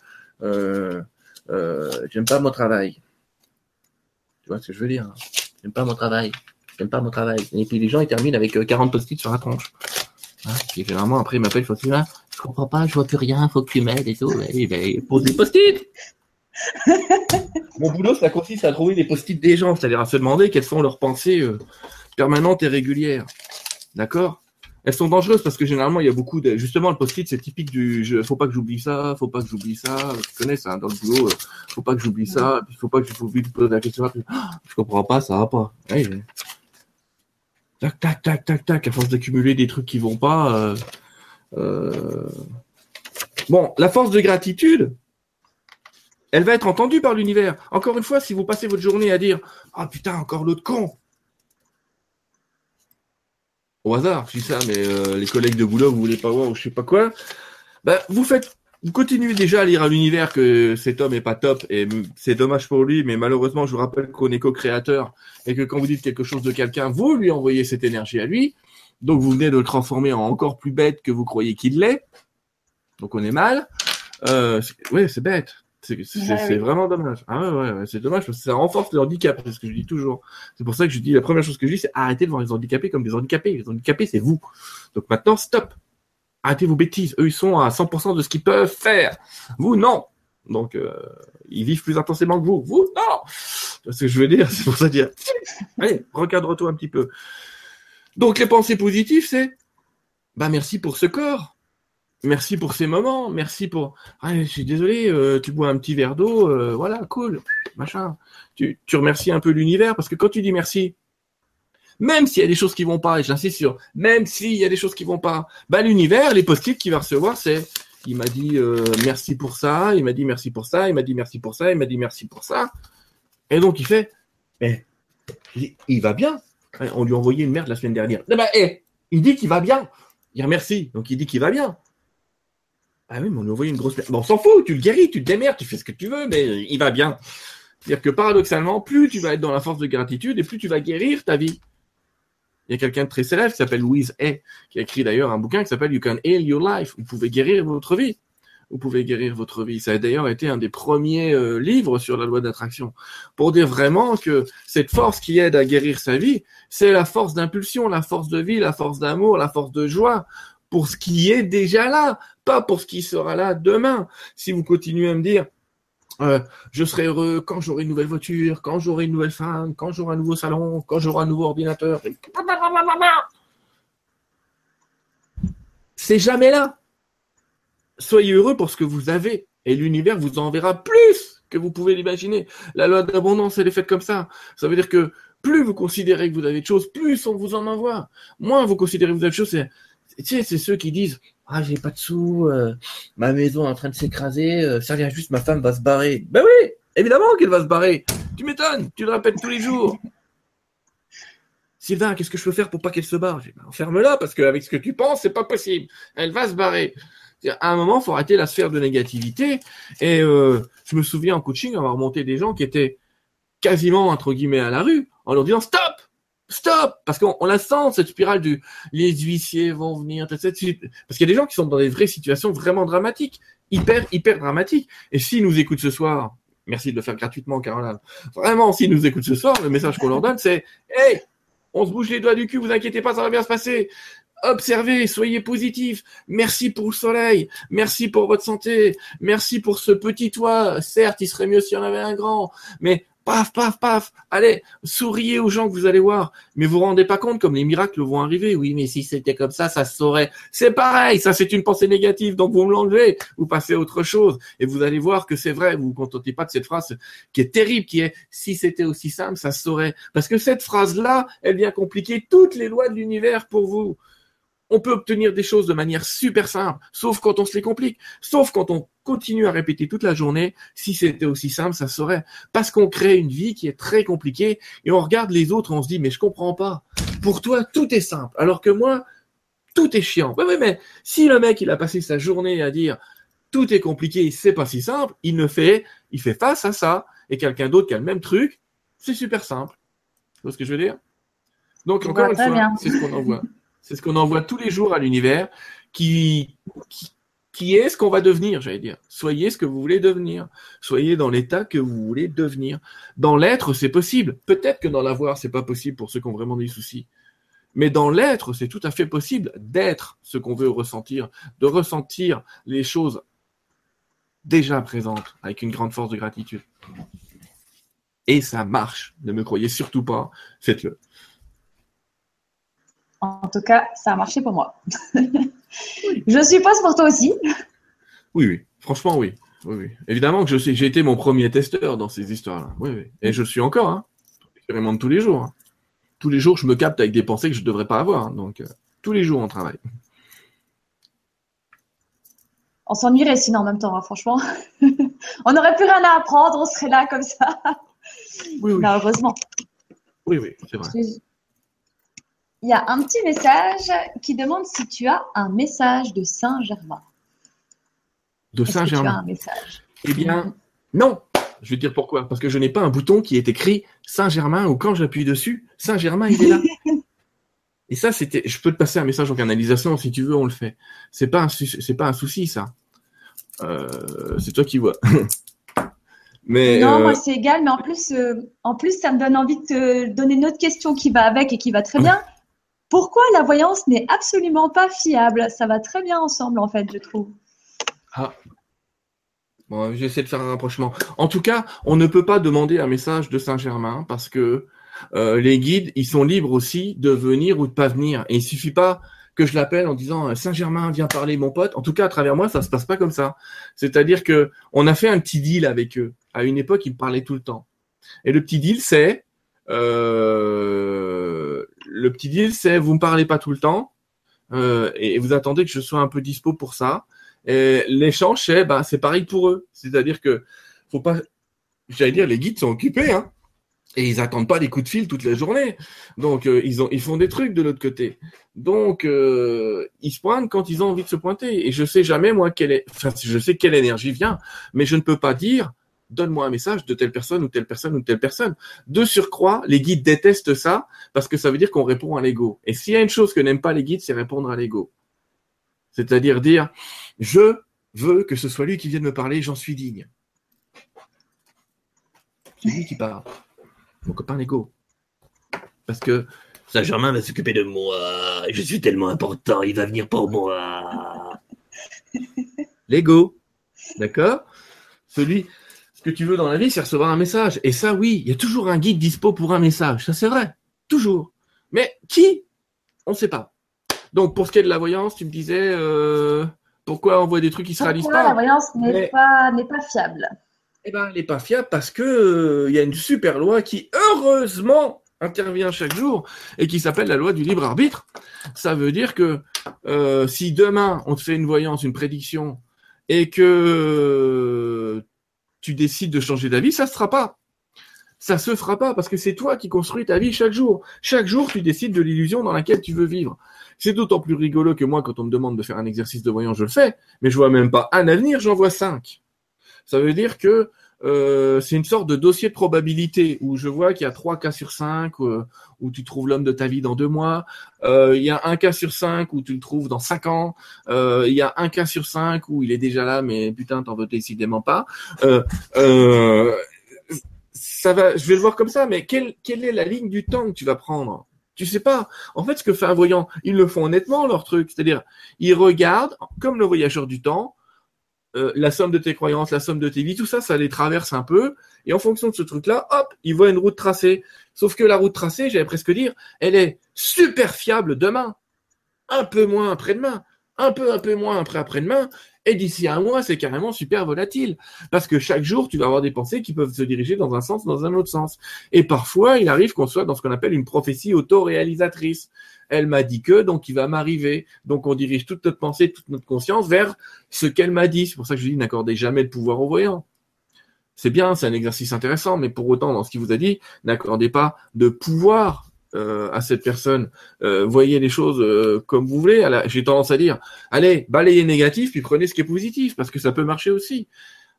euh, euh, j'aime pas mon travail. Tu vois ce que je veux dire hein J'aime pas mon travail. J'aime pas mon travail. Et puis les gens, ils terminent avec 40 post-it sur la tronche. Hein, puis généralement, après, il m'appelle, il faut que je comprends pas, je vois plus rien, faut que tu m'aides et tout. Et ben, des post-it. Mon boulot, ça consiste à trouver des post-it des gens, c'est-à-dire à se demander quelles sont leurs pensées euh, permanentes et régulières. D'accord? Elles sont dangereuses parce que généralement, il y a beaucoup de... Justement, le post-it, c'est typique du... Je... Faut pas que j'oublie ça, faut pas que j'oublie ça. Tu connais ça, dans le boulot, euh, faut pas que j'oublie ça, puis faut pas que j'oublie de poser la question. Ah, je comprends pas, ça va pas. Tac, tac, tac, tac, tac, à force d'accumuler des trucs qui vont pas... Euh, euh... Bon, la force de gratitude, elle va être entendue par l'univers. Encore une fois, si vous passez votre journée à dire Ah putain, encore l'autre con. Au hasard, je dis ça, mais euh, les collègues de boulot, vous voulez pas voir ou je sais pas quoi. Ben, vous faites, vous continuez déjà à lire à l'univers que cet homme est pas top et c'est dommage pour lui, mais malheureusement, je vous rappelle qu'on est co-créateur et que quand vous dites quelque chose de quelqu'un, vous lui envoyez cette énergie à lui. Donc vous venez de le transformer en encore plus bête que vous croyez qu'il l'est. Donc on est mal. Euh, c'est bête. C'est vraiment dommage. Ah ouais, ouais, c'est dommage parce que ça renforce le handicap, c'est ce que je dis toujours. C'est pour ça que je dis, la première chose que je dis, c'est arrêtez de voir les handicapés comme des handicapés. Les handicapés, c'est vous. Donc maintenant, stop. Arrêtez vos bêtises. Eux, ils sont à 100% de ce qu'ils peuvent faire. Vous, non. Donc, euh, ils vivent plus intensément que vous. Vous, non. C'est ce que je veux dire? C'est pour ça dire, allez, recadre-toi un petit peu. Donc, les pensées positives, c'est, bah, merci pour ce corps. Merci pour ces moments, merci pour. Ah, je suis désolé, euh, tu bois un petit verre d'eau, euh, voilà, cool, machin. Tu, remercies un peu l'univers parce que quand tu dis merci, même s'il y a des choses qui vont pas, et j'insiste sur, même s'il y a des choses qui vont pas, bah l'univers, les post-it qu'il va recevoir, c'est, il m'a dit euh, merci pour ça, il m'a dit merci pour ça, il m'a dit merci pour ça, il m'a dit merci pour ça, et donc il fait, mais il, va bien. On lui a envoyé une merde la semaine dernière. Eh ben, eh, il dit qu'il va bien. Il remercie, donc il dit qu'il va bien. Ah oui, mais on lui envoie une grosse Bon, on s'en fout, tu le guéris, tu te démerdes, tu fais ce que tu veux, mais il va bien. C'est-à-dire que paradoxalement, plus tu vas être dans la force de gratitude et plus tu vas guérir ta vie. Il y a quelqu'un de très célèbre qui s'appelle Louise Hay, qui a écrit d'ailleurs un bouquin qui s'appelle You Can Heal Your Life. Vous pouvez guérir votre vie. Vous pouvez guérir votre vie. Ça a d'ailleurs été un des premiers euh, livres sur la loi d'attraction. Pour dire vraiment que cette force qui aide à guérir sa vie, c'est la force d'impulsion, la force de vie, la force d'amour, la force de joie pour ce qui est déjà là, pas pour ce qui sera là demain. Si vous continuez à me dire, euh, je serai heureux quand j'aurai une nouvelle voiture, quand j'aurai une nouvelle femme, quand j'aurai un nouveau salon, quand j'aurai un nouveau ordinateur. C'est jamais là. Soyez heureux pour ce que vous avez et l'univers vous enverra plus que vous pouvez l'imaginer. La loi d'abondance, elle est faite comme ça. Ça veut dire que plus vous considérez que vous avez de choses, plus on vous en envoie. Moins vous considérez que vous avez de choses, c'est tu sais, c'est ceux qui disent Ah, j'ai pas de sous, euh, ma maison est en train de s'écraser, euh, ça vient juste, ma femme va se barrer. Ben oui, évidemment qu'elle va se barrer. Tu m'étonnes, tu le répètes tous les jours. Sylvain, qu'est-ce que je peux faire pour pas qu'elle se barre? Ben, Enferme-la, parce qu'avec ce que tu penses, c'est pas possible. Elle va se barrer. À un moment, faut arrêter la sphère de négativité. Et euh, je me souviens en coaching avoir monté des gens qui étaient quasiment, entre guillemets, à la rue, en leur disant Stop Stop Parce qu'on la sent, cette spirale du les huissiers vont venir, etc. Parce qu'il y a des gens qui sont dans des vraies situations vraiment dramatiques, hyper, hyper dramatiques. Et s'ils nous écoutent ce soir, merci de le faire gratuitement, Caroline. Vraiment, s'ils nous écoutent ce soir, le message qu'on leur donne, c'est Hey, on se bouge les doigts du cul, vous inquiétez pas, ça va bien se passer. Observez, soyez positifs. Merci pour le soleil. Merci pour votre santé. Merci pour ce petit toit. Certes, il serait mieux s'il y en avait un grand, mais paf, paf, paf, allez, souriez aux gens que vous allez voir, mais vous vous rendez pas compte comme les miracles vont arriver. Oui, mais si c'était comme ça, ça se saurait. C'est pareil, ça c'est une pensée négative, donc vous me l'enlevez, vous passez à autre chose, et vous allez voir que c'est vrai, vous vous contentez pas de cette phrase qui est terrible, qui est si c'était aussi simple, ça se saurait. Parce que cette phrase-là, elle vient compliquer toutes les lois de l'univers pour vous on peut obtenir des choses de manière super simple, sauf quand on se les complique, sauf quand on continue à répéter toute la journée, si c'était aussi simple, ça serait. Parce qu'on crée une vie qui est très compliquée et on regarde les autres, on se dit, mais je comprends pas. Pour toi, tout est simple, alors que moi, tout est chiant. Oui, oui, mais si le mec, il a passé sa journée à dire, tout est compliqué, c'est pas si simple, il ne fait, il fait face à ça, et quelqu'un d'autre qui a le même truc, c'est super simple. Tu vois ce que je veux dire? Donc, encore une fois, c'est ce qu'on envoie. C'est ce qu'on envoie tous les jours à l'univers qui, est ce qu'on va devenir, j'allais dire. Soyez ce que vous voulez devenir. Soyez dans l'état que vous voulez devenir. Dans l'être, c'est possible. Peut-être que dans l'avoir, c'est pas possible pour ceux qui ont vraiment des soucis. Mais dans l'être, c'est tout à fait possible d'être ce qu'on veut ressentir, de ressentir les choses déjà présentes avec une grande force de gratitude. Et ça marche. Ne me croyez surtout pas. Faites-le. En tout cas, ça a marché pour moi. je suppose pour toi aussi. Oui, oui. Franchement, oui. Oui, oui. Évidemment que je j'ai été mon premier testeur dans ces histoires-là. Oui, oui. Et je suis encore, hein. de tous les jours. Hein. Tous les jours, je me capte avec des pensées que je ne devrais pas avoir. Hein. Donc, euh, tous les jours, on travaille. On s'ennuierait sinon en même temps, hein, franchement. on n'aurait plus rien à apprendre, on serait là comme ça. Oui, oui. heureusement. Oui, oui, c'est vrai. Il y a un petit message qui demande si tu as un message de Saint-Germain. De Saint-Germain. Eh bien, non. Je vais te dire pourquoi. Parce que je n'ai pas un bouton qui est écrit Saint-Germain ou quand j'appuie dessus, Saint-Germain, il est là. Et ça, c'était. Je peux te passer un message en canalisation si tu veux, on le fait. C'est pas un, c'est pas un souci, ça. Euh, c'est toi qui vois. mais non, euh, moi c'est égal, mais en plus, euh, en plus, ça me donne envie de te donner une autre question qui va avec et qui va très bien. Pourquoi la voyance n'est absolument pas fiable? Ça va très bien ensemble, en fait, je trouve. Ah. Bon, j'essaie de faire un rapprochement. En tout cas, on ne peut pas demander un message de Saint-Germain parce que euh, les guides, ils sont libres aussi de venir ou de pas venir. Et il suffit pas que je l'appelle en disant Saint-Germain, viens parler, mon pote. En tout cas, à travers moi, ça se passe pas comme ça. C'est-à-dire que on a fait un petit deal avec eux. À une époque, ils parlaient tout le temps. Et le petit deal, c'est euh, le petit deal, c'est vous me parlez pas tout le temps euh, et vous attendez que je sois un peu dispo pour ça. L'échange, c'est bah, c'est pareil pour eux. C'est-à-dire que faut pas, j'allais dire, les guides sont occupés, hein. Et ils attendent pas des coups de fil toute la journée. Donc euh, ils ont ils font des trucs de l'autre côté. Donc euh, ils se pointent quand ils ont envie de se pointer. Et je sais jamais moi quelle quelle énergie vient, mais je ne peux pas dire donne-moi un message de telle personne ou telle personne ou telle personne. De surcroît, les guides détestent ça parce que ça veut dire qu'on répond à l'ego. Et s'il y a une chose que n'aiment pas les guides, c'est répondre à l'ego. C'est-à-dire dire je veux que ce soit lui qui vienne me parler, j'en suis digne. C'est lui qui parle. Mon copain l'ego. Parce que Saint-Germain va s'occuper de moi. Je suis tellement important, il va venir pour moi. L'ego. D'accord? Celui, ce que tu veux dans la vie, c'est recevoir un message. Et ça, oui, il y a toujours un guide dispo pour un message. Ça, c'est vrai. Toujours. Mais qui? On ne sait pas. Donc, pour ce qui est de la voyance, tu me disais euh, pourquoi on voit des trucs qui se réalisent pas? La voyance n'est pas, pas fiable? Eh ben, elle n'est pas fiable parce que euh, y a une super loi qui, heureusement, intervient chaque jour et qui s'appelle la loi du libre arbitre. Ça veut dire que euh, si demain on te fait une voyance, une prédiction, et que tu décides de changer d'avis, ça se fera pas. Ça se fera pas parce que c'est toi qui construis ta vie chaque jour. Chaque jour, tu décides de l'illusion dans laquelle tu veux vivre. C'est d'autant plus rigolo que moi, quand on me demande de faire un exercice de voyance, je le fais, mais je vois même pas un avenir, j'en vois cinq. Ça veut dire que euh, c'est une sorte de dossier de probabilité où je vois qu'il y a trois cas sur cinq euh, où tu trouves l'homme de ta vie dans deux mois. Euh, il y a un cas sur cinq où tu le trouves dans cinq ans. il y a un cas sur cinq où il est déjà là, mais putain, t'en veux décidément pas. ça va, je vais le voir comme ça, mais quelle, quelle est la ligne du temps que tu vas prendre? Tu sais pas. En fait, ce que fait un voyant, ils le font honnêtement, leur truc. C'est-à-dire, ils regardent, comme le voyageur du temps, euh, la somme de tes croyances, la somme de tes vies, tout ça, ça les traverse un peu. Et en fonction de ce truc-là, hop, ils voient une route tracée. Sauf que la route tracée, j'allais presque dire, elle est super fiable demain. Un peu moins après-demain. Un peu, un peu moins après-après-demain. Et d'ici un mois, c'est carrément super volatile. Parce que chaque jour, tu vas avoir des pensées qui peuvent se diriger dans un sens, dans un autre sens. Et parfois, il arrive qu'on soit dans ce qu'on appelle une prophétie auto-réalisatrice. Elle m'a dit que, donc il va m'arriver. Donc on dirige toute notre pensée, toute notre conscience vers ce qu'elle m'a dit. C'est pour ça que je dis n'accordez jamais de pouvoir au voyant. C'est bien, c'est un exercice intéressant, mais pour autant, dans ce qu'il vous a dit, n'accordez pas de pouvoir euh, à cette personne. Euh, voyez les choses euh, comme vous voulez. J'ai tendance à dire, allez, balayez négatif, puis prenez ce qui est positif, parce que ça peut marcher aussi.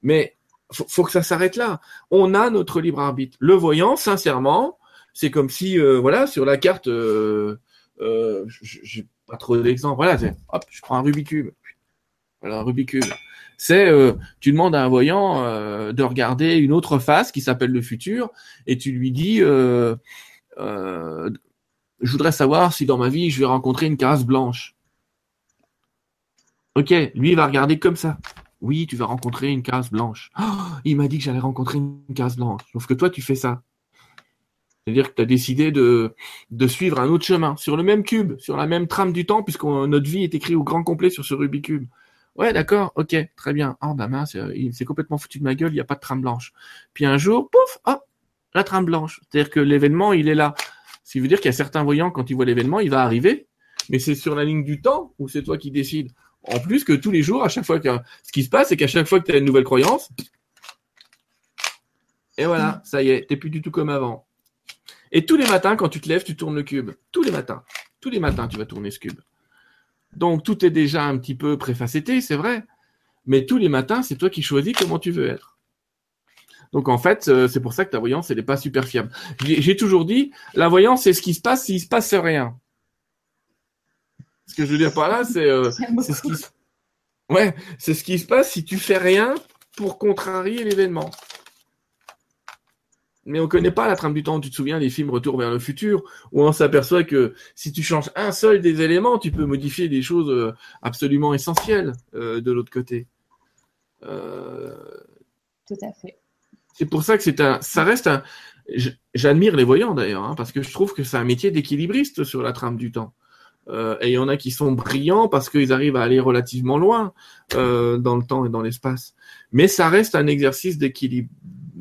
Mais faut, faut que ça s'arrête là. On a notre libre arbitre. Le voyant, sincèrement, c'est comme si, voilà, sur la carte, j'ai pas trop d'exemples. Voilà, hop, je prends un Rubik's. Voilà, un. C'est, tu demandes à un voyant de regarder une autre face qui s'appelle le futur, et tu lui dis euh, je voudrais savoir si dans ma vie, je vais rencontrer une case blanche. Ok, lui, il va regarder comme ça. Oui, tu vas rencontrer une case blanche. Oh, il m'a dit que j'allais rencontrer une case blanche. Sauf que toi, tu fais ça. C'est-à-dire que tu as décidé de, de suivre un autre chemin, sur le même cube, sur la même trame du temps, puisque notre vie est écrite au grand complet sur ce Rubik's Cube. Ouais, d'accord, ok, très bien. Oh, bah mince, il s'est complètement foutu de ma gueule, il n'y a pas de trame blanche. Puis un jour, pouf, oh, la trame blanche. C'est-à-dire que l'événement, il est là. Ce qui veut dire qu'il y a certains voyants, quand ils voient l'événement, il va arriver, mais c'est sur la ligne du temps ou c'est toi qui décides. En plus que tous les jours, à chaque fois que ce qui se passe, c'est qu'à chaque fois que tu as une nouvelle croyance, et voilà, ça y est, t'es plus du tout comme avant. Et tous les matins, quand tu te lèves, tu tournes le cube. Tous les matins. Tous les matins, tu vas tourner ce cube. Donc tout est déjà un petit peu préfacetté, c'est vrai. Mais tous les matins, c'est toi qui choisis comment tu veux être. Donc en fait, euh, c'est pour ça que ta voyance, elle n'est pas super fiable. J'ai toujours dit, la voyance, c'est ce qui se passe s'il se passe rien. Ce que je veux dire par là, c'est euh, ce qui ouais, c'est ce qui se passe si tu fais rien pour contrarier l'événement. Mais on ne connaît pas la trame du temps. Tu te souviens des films Retour vers le futur, où on s'aperçoit que si tu changes un seul des éléments, tu peux modifier des choses euh, absolument essentielles de l'autre côté. Tout à fait. C'est pour ça que c'est un, ça reste un. J'admire les voyants d'ailleurs, hein, parce que je trouve que c'est un métier d'équilibriste sur la trame du temps. Euh, et il y en a qui sont brillants parce qu'ils arrivent à aller relativement loin euh, dans le temps et dans l'espace. Mais ça reste un exercice d'équilibre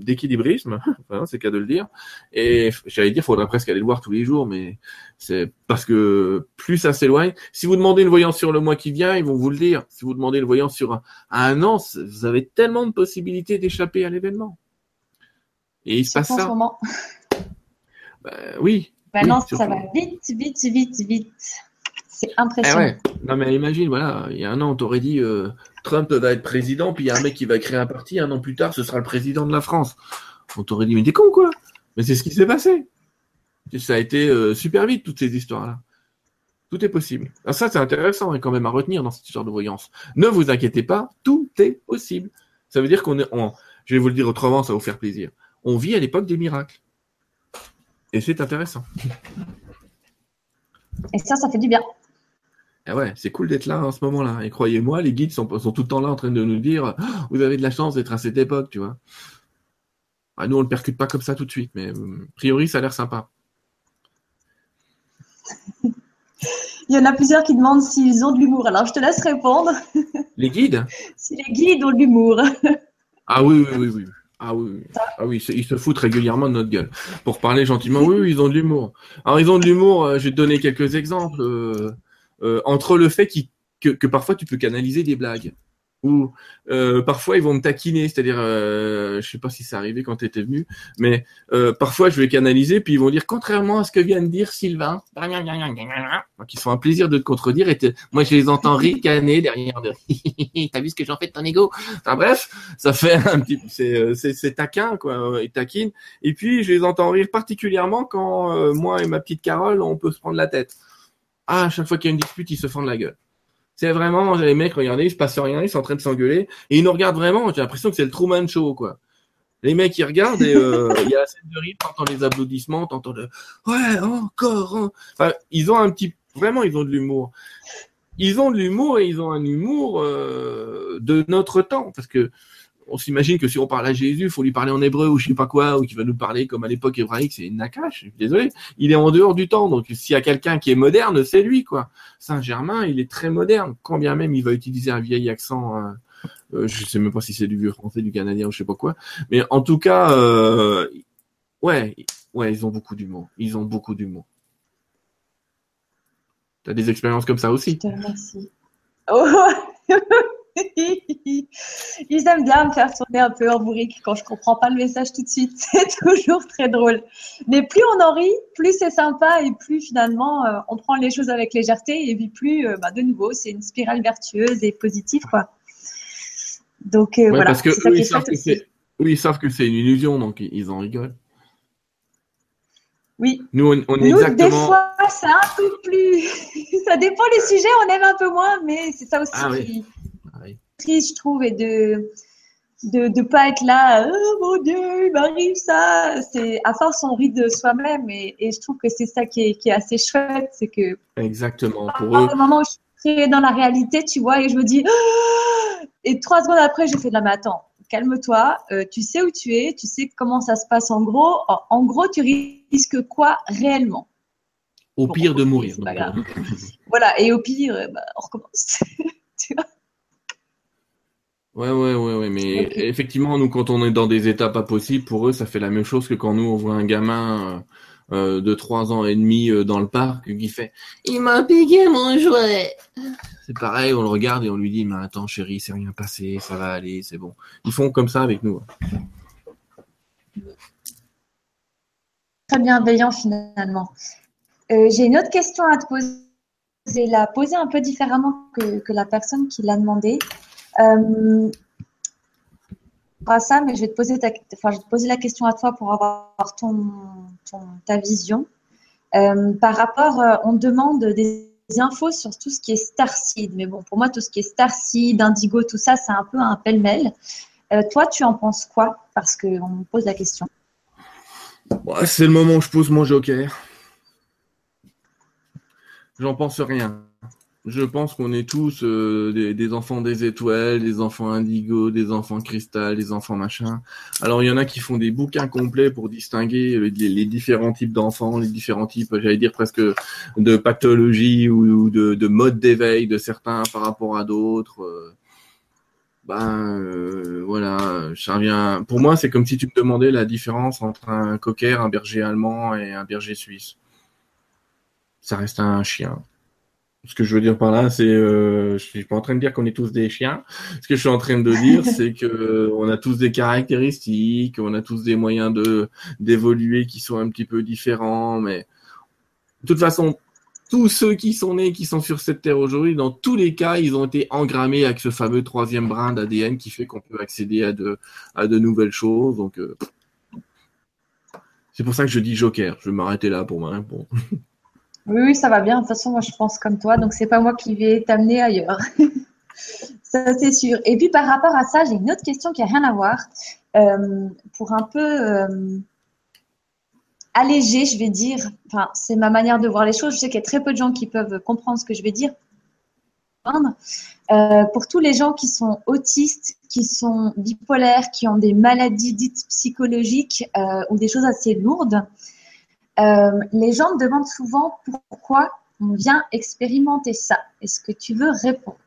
d'équilibrisme, enfin, c'est qu'à de le dire. Et j'allais dire, faudrait presque aller le voir tous les jours, mais c'est parce que plus ça s'éloigne. Si vous demandez une voyance sur le mois qui vient, ils vont vous le dire. Si vous demandez une voyance sur un, un an, vous avez tellement de possibilités d'échapper à l'événement. Et il se passe ça. Moment. Ben, oui. Ben non, ça va vite, vite, vite, vite. C'est impressionnant. Eh ouais. Non mais imagine, voilà, il y a un an, on t'aurait dit euh, Trump va être président, puis il y a un mec qui va créer un parti, un an plus tard, ce sera le président de la France. On t'aurait dit, mais t'es con quoi? Mais c'est ce qui s'est passé. Ça a été euh, super vite, toutes ces histoires-là. Tout est possible. Alors ça, c'est intéressant et quand même à retenir dans cette histoire de voyance. Ne vous inquiétez pas, tout est possible. Ça veut dire qu'on est, je vais vous le dire autrement, ça va vous faire plaisir on vit à l'époque des miracles. Et c'est intéressant. Et ça, ça fait du bien. Ah ouais, c'est cool d'être là en ce moment-là. Et croyez-moi, les guides sont, tout le temps là en train de nous dire oh, vous avez de la chance d'être à cette époque, tu vois. Ah, nous, on ne le percute pas comme ça tout de suite, mais euh, a priori, ça a l'air sympa. Il y en a plusieurs qui demandent s'ils ont de l'humour. Alors, je te laisse répondre. Les guides? Si les guides ont de l'humour. Ah oui, oui, oui, oui. Ah oui, ah oui, ils se foutent régulièrement de notre gueule. Pour parler gentiment, oui, oui ils ont de l'humour. Alors ils ont de l'humour, euh, je vais te donner quelques exemples. Euh, entre le fait que, que parfois tu peux canaliser des blagues, ou euh, parfois ils vont me taquiner, c'est-à-dire, euh, je sais pas si c'est arrivé quand tu étais venu, mais euh, parfois je vais canaliser, puis ils vont dire contrairement à ce que vient de dire Sylvain, ils font un plaisir de te contredire, et moi je les entends ricaner derrière. De... T'as vu ce que j'en fais de ton ego? Enfin, Bref, ça fait un petit, c'est taquin quoi, ils taquinent, et puis je les entends rire particulièrement quand moi et ma petite Carole on peut se prendre la tête. Ah, à chaque fois qu'il y a une dispute, ils se de la gueule. C'est vraiment, les mecs, regardez, il se passe rien, ils sont en train de s'engueuler. Et ils nous regardent vraiment, j'ai l'impression que c'est le Truman Show, quoi. Les mecs, ils regardent et euh, il y a la scène de rire, t'entends les applaudissements, t'entends le ouais, encore. Enfin, ils ont un petit, vraiment, ils ont de l'humour. Ils ont de l'humour et ils ont un humour euh, de notre temps, parce que on s'imagine que si on parle à Jésus, il faut lui parler en hébreu ou je sais pas quoi, ou qu'il va nous parler comme à l'époque hébraïque, c'est Nakash, désolé. Il est en dehors du temps, donc s'il y a quelqu'un qui est moderne, c'est lui, quoi. Saint-Germain, il est très moderne, quand bien même il va utiliser un vieil accent, euh, euh je sais même pas si c'est du vieux français, du canadien ou je sais pas quoi, mais en tout cas, euh, ouais, ouais, ils ont beaucoup d'humour, ils ont beaucoup d'humour. T'as des expériences comme ça aussi? Je Ils aiment bien me faire tourner un peu en bourrique quand je comprends pas le message tout de suite. C'est toujours très drôle. Mais plus on en rit, plus c'est sympa et plus finalement euh, on prend les choses avec légèreté et puis plus, euh, bah, de nouveau, c'est une spirale vertueuse et positive, quoi. Donc euh, voilà. Parce que eux, ils, savent que oui, ils savent que c'est une illusion, donc ils en rigolent. Oui. Nous, on, on est Nous, exactement. Des fois, c'est un peu plus. ça dépend les sujets, on aime un peu moins, mais c'est ça aussi ah, qui je trouve, et de. de ne pas être là, oh mon Dieu, il m'arrive ça. C'est à force on rit de soi-même et, et je trouve que c'est ça qui est, qui est assez chouette, c'est que Exactement. Pour eux, un moment où je suis dans la réalité, tu vois, et je me dis, et trois secondes après, je fais de la mais attends, calme-toi, euh, tu sais où tu es, tu sais comment ça se passe en gros. En, en gros, tu risques quoi réellement? Au Bon, pire de mourir. pas grave. Voilà, et au pire, bah, on recommence. Tu vois? Ouais, ouais, ouais, ouais, mais effectivement, nous, quand on est dans des états pas possibles, pour eux, ça fait la même chose que quand nous, on voit un gamin euh, euh, de trois ans et demi euh, dans le parc qui fait Il m'a piqué mon jouet. C'est pareil, on le regarde et on lui dit, mais attends, chérie, c'est rien passé, ça va aller, c'est bon. Ils font comme ça avec nous. Très bienveillant finalement. Euh, J'ai une autre question à te poser. La poser un peu différemment que, que la personne qui l'a demandé. Euh, je vais te poser je vais te poser la question à toi pour avoir ta vision. Euh, par rapport, euh, on demande des infos sur tout ce qui est Starseed, mais bon, pour moi, tout ce qui est Starseed, Indigo, tout ça, c'est un peu un pêle-mêle. Euh, toi, tu en penses quoi? Parce qu'on me pose la question. C'est le moment où je pose mon joker. J'en pense rien. Je pense qu'on est tous euh, des, enfants des étoiles, des enfants indigo, des enfants cristal, des enfants machin. Alors il y en a qui font des bouquins complets pour distinguer les, différents types d'enfants, les différents types, j'allais dire presque de pathologie ou, de, de mode d'éveil de certains par rapport à d'autres. Ben euh, voilà, ça revient. Pour moi, c'est comme si tu me demandais la différence entre un cocker, un berger allemand et un berger suisse. Ça reste un chien. Ce que je veux dire par là, c'est, euh, je suis pas en train de dire qu'on est tous des chiens. Ce que je suis en train de dire, c'est que euh, on a tous des caractéristiques, on a tous des moyens de d'évoluer qui sont un petit peu différents, mais de toute façon, tous ceux qui sont nés, qui sont sur cette terre aujourd'hui, dans tous les cas, ils ont été engrammés avec ce fameux troisième brin d'ADN qui fait qu'on peut accéder à de, à de nouvelles choses. Donc, euh, c'est pour ça que je dis Joker. Je vais m'arrêter là pour ma réponse. Oui, ça va bien. De toute façon, moi, je pense comme toi. Donc, c'est pas moi qui vais t'amener ailleurs. ça, c'est sûr. Et puis, par rapport à ça, j'ai une autre question qui a rien à voir. Euh, pour un peu euh, alléger, je vais dire, enfin, c'est ma manière de voir les choses. Je sais qu'il y a très peu de gens qui peuvent comprendre ce que je vais dire. Euh, pour tous les gens qui sont autistes, qui sont bipolaires, qui ont des maladies dites psychologiques ou des choses assez lourdes, euh, les gens me demandent souvent pourquoi on vient expérimenter ça. Est-ce que tu veux répondre?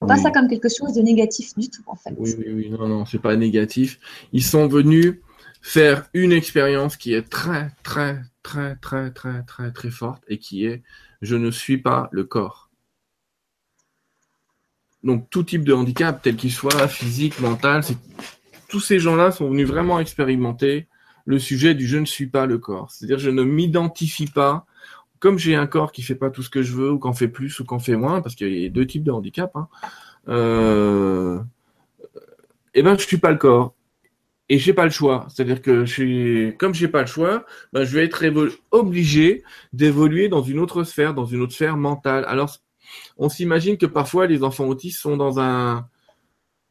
Pas Oui. ça comme quelque chose de négatif du tout, en fait. Oui, oui, oui, non, non, c'est pas négatif. Ils sont venus faire une expérience qui est très, très, très, très, très, très, très forte et qui est je ne suis pas le corps. Donc tout type de handicap, tel qu'il soit, physique, mental, tous ces gens-là sont venus vraiment expérimenter le sujet du je ne suis pas le corps. C'est-à-dire je ne m'identifie pas comme j'ai un corps qui fait pas tout ce que je veux ou qu'en fait plus ou qu'en fait moins parce qu'il y a deux types de handicap. Hein. Euh, eh ben je suis pas le corps et j'ai pas le choix. C'est-à-dire que je suis, comme j'ai pas le choix, ben, je vais être obligé d'évoluer dans une autre sphère, dans une autre sphère mentale. Alors, on s'imagine que parfois les enfants autistes sont dans un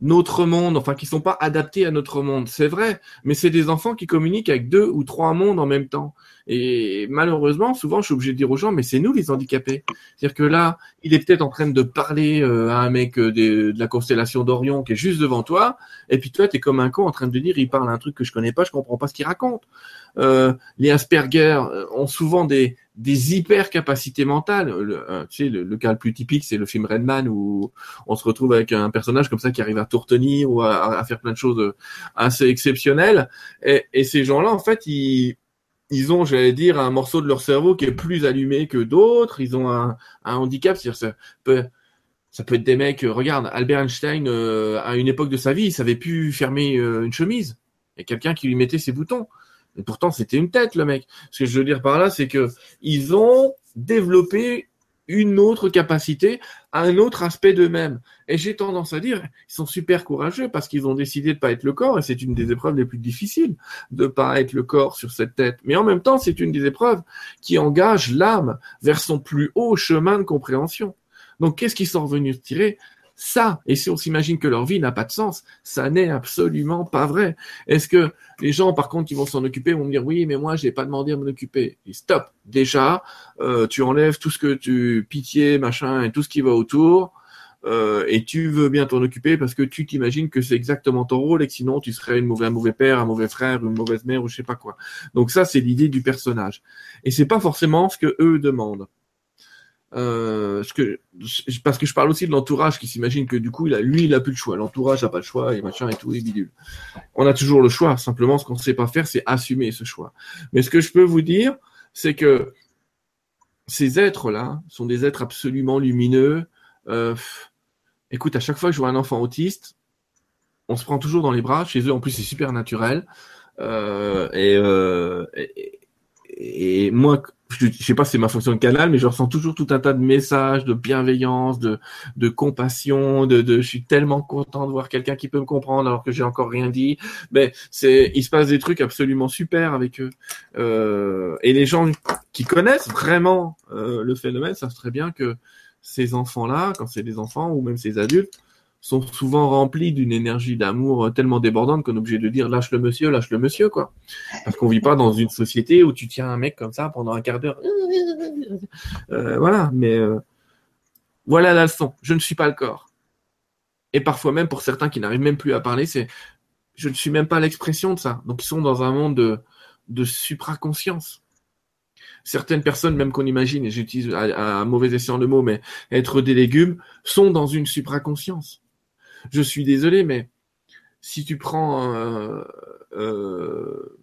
autre monde, enfin qui sont pas adaptés à notre monde. C'est vrai, mais c'est des enfants qui communiquent avec deux ou trois mondes en même temps. Et malheureusement, souvent, je suis obligé de dire aux gens, mais c'est nous les handicapés. C'est-à-dire que là, il est peut-être en train de parler euh, à un mec euh, de la constellation d'Orion qui est juste devant toi, et puis toi, t'es comme un con en train de dire, il parle un truc que je connais pas, je comprends pas ce qu'il raconte. Euh, les Asperger euh, ont souvent des, des hyper capacités mentales. Le, euh, tu sais, le, le cas le plus typique, c'est le film Redman où on se retrouve avec un personnage comme ça qui arrive à tout retenir ou à, à faire plein de choses euh, assez exceptionnelles. Et, et ces gens-là, en fait, ils, ils ont, j'allais dire, un morceau de leur cerveau qui est plus allumé que d'autres. Ils ont un, un handicap, c'est-à-dire ça peut, ça peut être des mecs. euh, regarde, Albert Einstein, euh, à une époque de sa vie, il savait plus fermer une chemise. Il y a quelqu'un qui lui mettait ses boutons. Et pourtant, c'était une tête, le mec. Ce que je veux dire par là, c'est que ils ont développé une autre capacité, un autre aspect d'eux-mêmes. Et j'ai tendance à dire, ils sont super courageux parce qu'ils ont décidé de pas être le corps, et c'est une des épreuves les plus difficiles de pas être le corps sur cette tête. Mais en même temps, c'est une des épreuves qui engage l'âme vers son plus haut chemin de compréhension. Donc, qu'est-ce qu'ils sont revenus tirer? Ça. Et si on s'imagine que leur vie n'a pas de sens, ça n'est absolument pas vrai. Est-ce que les gens, par contre, qui vont s'en occuper, vont me dire oui, mais moi, j'ai pas demandé à m'en occuper. Et stop. Déjà, euh, tu enlèves tout ce que tu pitié, machin, et tout ce qui va autour. Euh, et tu veux bien t'en occuper parce que tu t'imagines que c'est exactement ton rôle et que sinon tu serais un mauvais père, un mauvais frère, une mauvaise mère ou je sais pas quoi. Donc ça c'est l'idée du personnage et c'est pas forcément ce que eux demandent. Euh, ce parce que je parle aussi de l'entourage qui s'imagine que du coup il a, lui il a plus le choix, l'entourage a pas le choix et machin et tout et bidule. On a toujours le choix, simplement ce qu'on sait pas faire c'est assumer ce choix. Mais ce que je peux vous dire c'est que ces êtres là sont des êtres absolument lumineux. Euh, Écoute, à chaque fois que je vois un enfant autiste, on se prend toujours dans les bras. Chez eux, en plus, c'est super naturel. Euh, et, euh, et, et, moi, je, je sais pas si c'est ma fonction de canal, mais je ressens toujours tout un tas de messages de bienveillance, de, de compassion, de, de je suis tellement content de voir quelqu'un qui peut me comprendre alors que j'ai encore rien dit. Mais c'est, il se passe des trucs absolument super avec eux. Euh, et les gens qui connaissent vraiment euh, le phénomène savent très bien que ces enfants-là, quand c'est des enfants ou même ces adultes, sont souvent remplis d'une énergie d'amour tellement débordante qu'on est obligé de dire lâche le monsieur, lâche le monsieur, quoi. Parce qu'on vit pas dans une société où tu tiens un mec comme ça pendant un quart d'heure. Euh, voilà, mais euh, voilà la leçon. Je ne suis pas le corps. Et parfois même pour certains qui n'arrivent même plus à parler, c'est je ne suis même pas l'expression de ça. Donc ils sont dans un monde de, de supraconscience certaines personnes, même qu'on imagine, et j'utilise à, mauvais escient le mot, mais être des légumes, sont dans une supraconscience. Je suis désolé, mais si tu prends, euh, euh,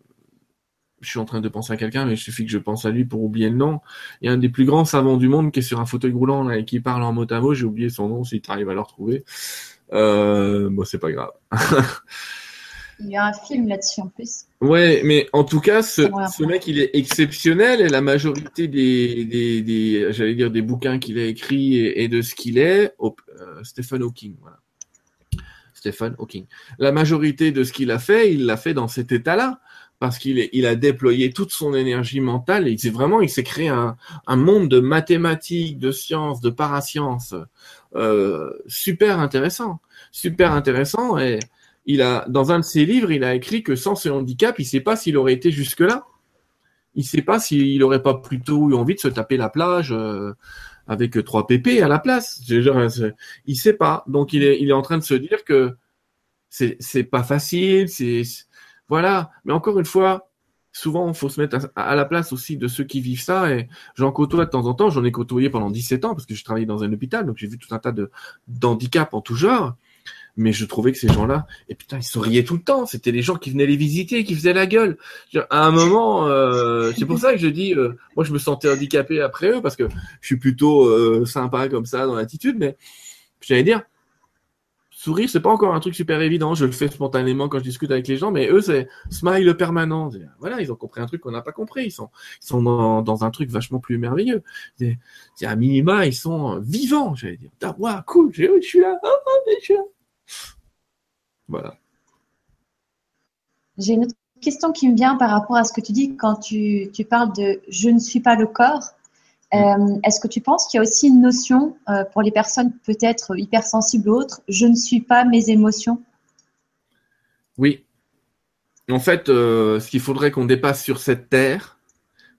je suis en train de penser à quelqu'un, mais il suffit que je pense à lui pour oublier le nom. Il y a un des plus grands savants du monde qui est sur un fauteuil roulant là, et qui parle en mot à mot. J'ai oublié son nom, si tu arrives à le retrouver. Euh, bon, c'est pas grave. Il y a un film là-dessus en plus. Ouais, mais en tout cas, ce, ce mec, il est exceptionnel et la majorité des, des, des j'allais dire, des bouquins qu'il a écrits et, de ce qu'il est, oh, euh, Stephen Hawking, voilà. Stephen Hawking. La majorité de ce qu'il a fait, il l'a fait dans cet état-là parce qu'il il a déployé toute son énergie mentale et c'est vraiment, il s'est créé un, monde de mathématiques, de sciences, de parasciences, euh, super intéressant, super intéressant et dans un de ses livres, il a écrit que sans ce handicap, il ne sait pas s'il aurait été jusque-là. Il ne sait pas s'il n'aurait pas plutôt eu envie de se taper la plage euh, avec trois pépés à la place. Il sait pas. Donc il est, il est en train de se dire que c'est, c'est pas facile. C'est voilà. Mais encore une fois, souvent, faut se mettre à, la place aussi de ceux qui vivent ça. Et j'en côtoie de temps en temps. J'en ai côtoyé pendant 17 ans parce que je travaillais dans un hôpital, donc j'ai vu tout un tas de d'handicaps en tout genre mais je trouvais que ces gens-là, et putain, ils souriaient tout le temps. C'était les gens qui venaient les visiter, qui faisaient la gueule. À un moment, euh, c'est pour ça que je dis, euh, moi, je me sentais handicapé après eux parce que je suis plutôt euh, sympa comme ça dans l'attitude, mais j'allais dire, sourire, c'est pas encore un truc super évident. Je le fais spontanément quand je discute avec les gens, mais eux, c'est smile permanent. Voilà, ils ont compris un truc qu'on n'a pas compris. Ils sont, ils sont dans, dans, un truc vachement plus merveilleux. C'est à minima, ils sont vivants, j'allais dire. Ah, cool, je suis là, oh, je. Voilà. J'ai une autre question qui me vient par rapport à ce que tu dis quand tu, parles de je ne suis pas le corps. Mm. Euh, est-ce que tu penses qu'il y a aussi une notion euh, pour les personnes peut-être hypersensibles ou autres, je ne suis pas mes émotions Oui. En fait, euh, ce qu'il faudrait qu'on dépasse sur cette terre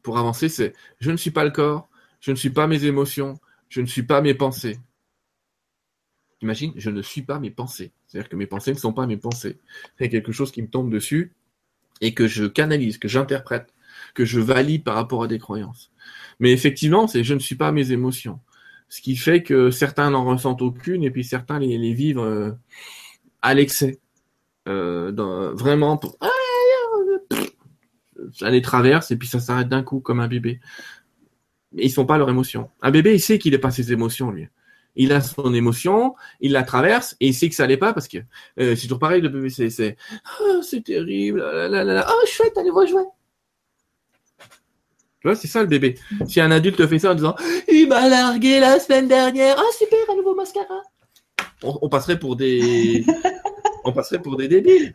pour avancer, c'est je ne suis pas le corps, je ne suis pas mes émotions, je ne suis pas mes pensées. Imagine, je ne suis pas mes pensées. C'est-à-dire que mes pensées ne sont pas mes pensées. C'est quelque chose qui me tombe dessus et que je canalise, que j'interprète, que je valide par rapport à des croyances. Mais effectivement, c'est je ne suis pas mes émotions. Ce qui fait que certains n'en ressentent aucune et puis certains les, vivent euh, à l'excès. Euh, vraiment pour ça les traverse et puis ça s'arrête d'un coup comme un bébé. Mais ils sont pas leurs émotions. Un bébé, il sait qu'il n'est pas ses émotions, lui il a son émotion, il la traverse et il sait que ça n'allait pas parce que euh, c'est toujours pareil le bébé, c'est c'est oh, c'est terrible, là, là, là, oh chouette, allez voir jouer. Tu vois, c'est ça le bébé. Si un adulte fait ça en disant il m'a largué la semaine dernière, ah super, un nouveau mascara. On, passerait pour des on passerait pour des débiles.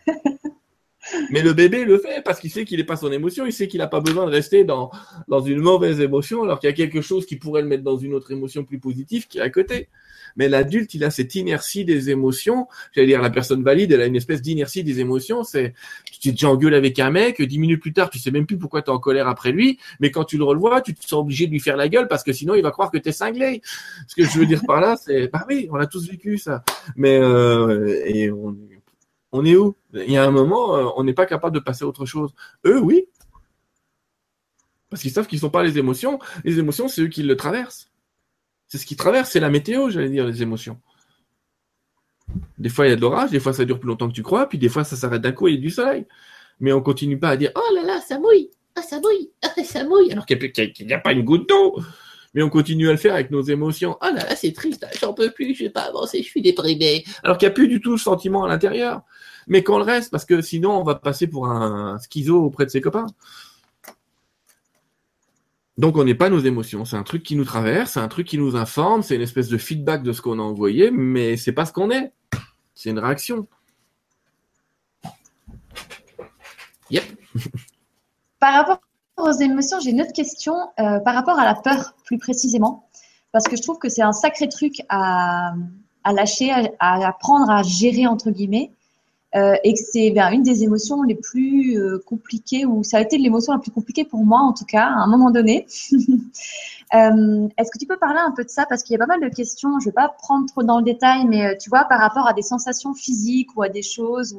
Mais le bébé le fait parce qu'il sait qu'il n'est pas son émotion, il sait qu'il n'a pas besoin de rester dans, dans une mauvaise émotion alors qu'il y a quelque chose qui pourrait le mettre dans une autre émotion plus positive qui est à côté. Mais l'adulte, il a cette inertie des émotions. J'allais dire, la personne valide, elle a une espèce d'inertie des émotions. C'est, tu t'es déjà engueulé avec un mec, dix minutes plus tard, tu sais même plus pourquoi tu es en colère après lui, mais quand tu le revois, tu te sens obligé de lui faire la gueule parce que sinon il va croire que tu es cinglé. Ce que je veux dire par là, c'est, bah oui, on a tous vécu ça. Mais, euh, et on, on est où? Il y a un moment, euh, on n'est pas capable de passer à autre chose. Eux, oui. Parce qu'ils savent qu'ils ne sont pas les émotions. Les émotions, c'est eux qui le traversent. C'est ce qui traverse, c'est la météo, j'allais dire, les émotions. Des fois, il y a de l'orage, des fois, ça dure plus longtemps que tu crois, puis des fois, ça s'arrête d'un coup il y a du soleil. Mais on continue pas à dire Oh là là, ça mouille Ah, ça mouille Ah, ça mouille Alors qu'il n'y a, pas une goutte d'eau mais on continue à le faire avec nos émotions. Oh là là, c'est triste, j'en peux plus, je vais pas avancer, je suis déprimé. Alors qu'il n'y a plus du tout le sentiment à l'intérieur. Mais qu'on le reste, parce que sinon, on va passer pour un schizo auprès de ses copains. Donc on n'est pas nos émotions, c'est un truc qui nous traverse, c'est un truc qui nous informe, c'est une espèce de feedback de ce qu'on a envoyé, mais c'est pas ce qu'on est. C'est une réaction. Yep. Par rapport aux émotions, j'ai une autre question euh, par rapport à la peur plus précisément, parce que je trouve que c'est un sacré truc à, lâcher, à, apprendre à gérer entre guillemets. Euh, et que c'est ben, une des émotions les plus euh, compliquées, ou ça a été l'émotion la plus compliquée pour moi en tout cas, à un moment donné. Est-ce que tu peux parler un peu de ça? Parce qu'il y a pas mal de questions, je ne vais pas prendre trop dans le détail, mais tu vois, par rapport à des sensations physiques ou à des choses.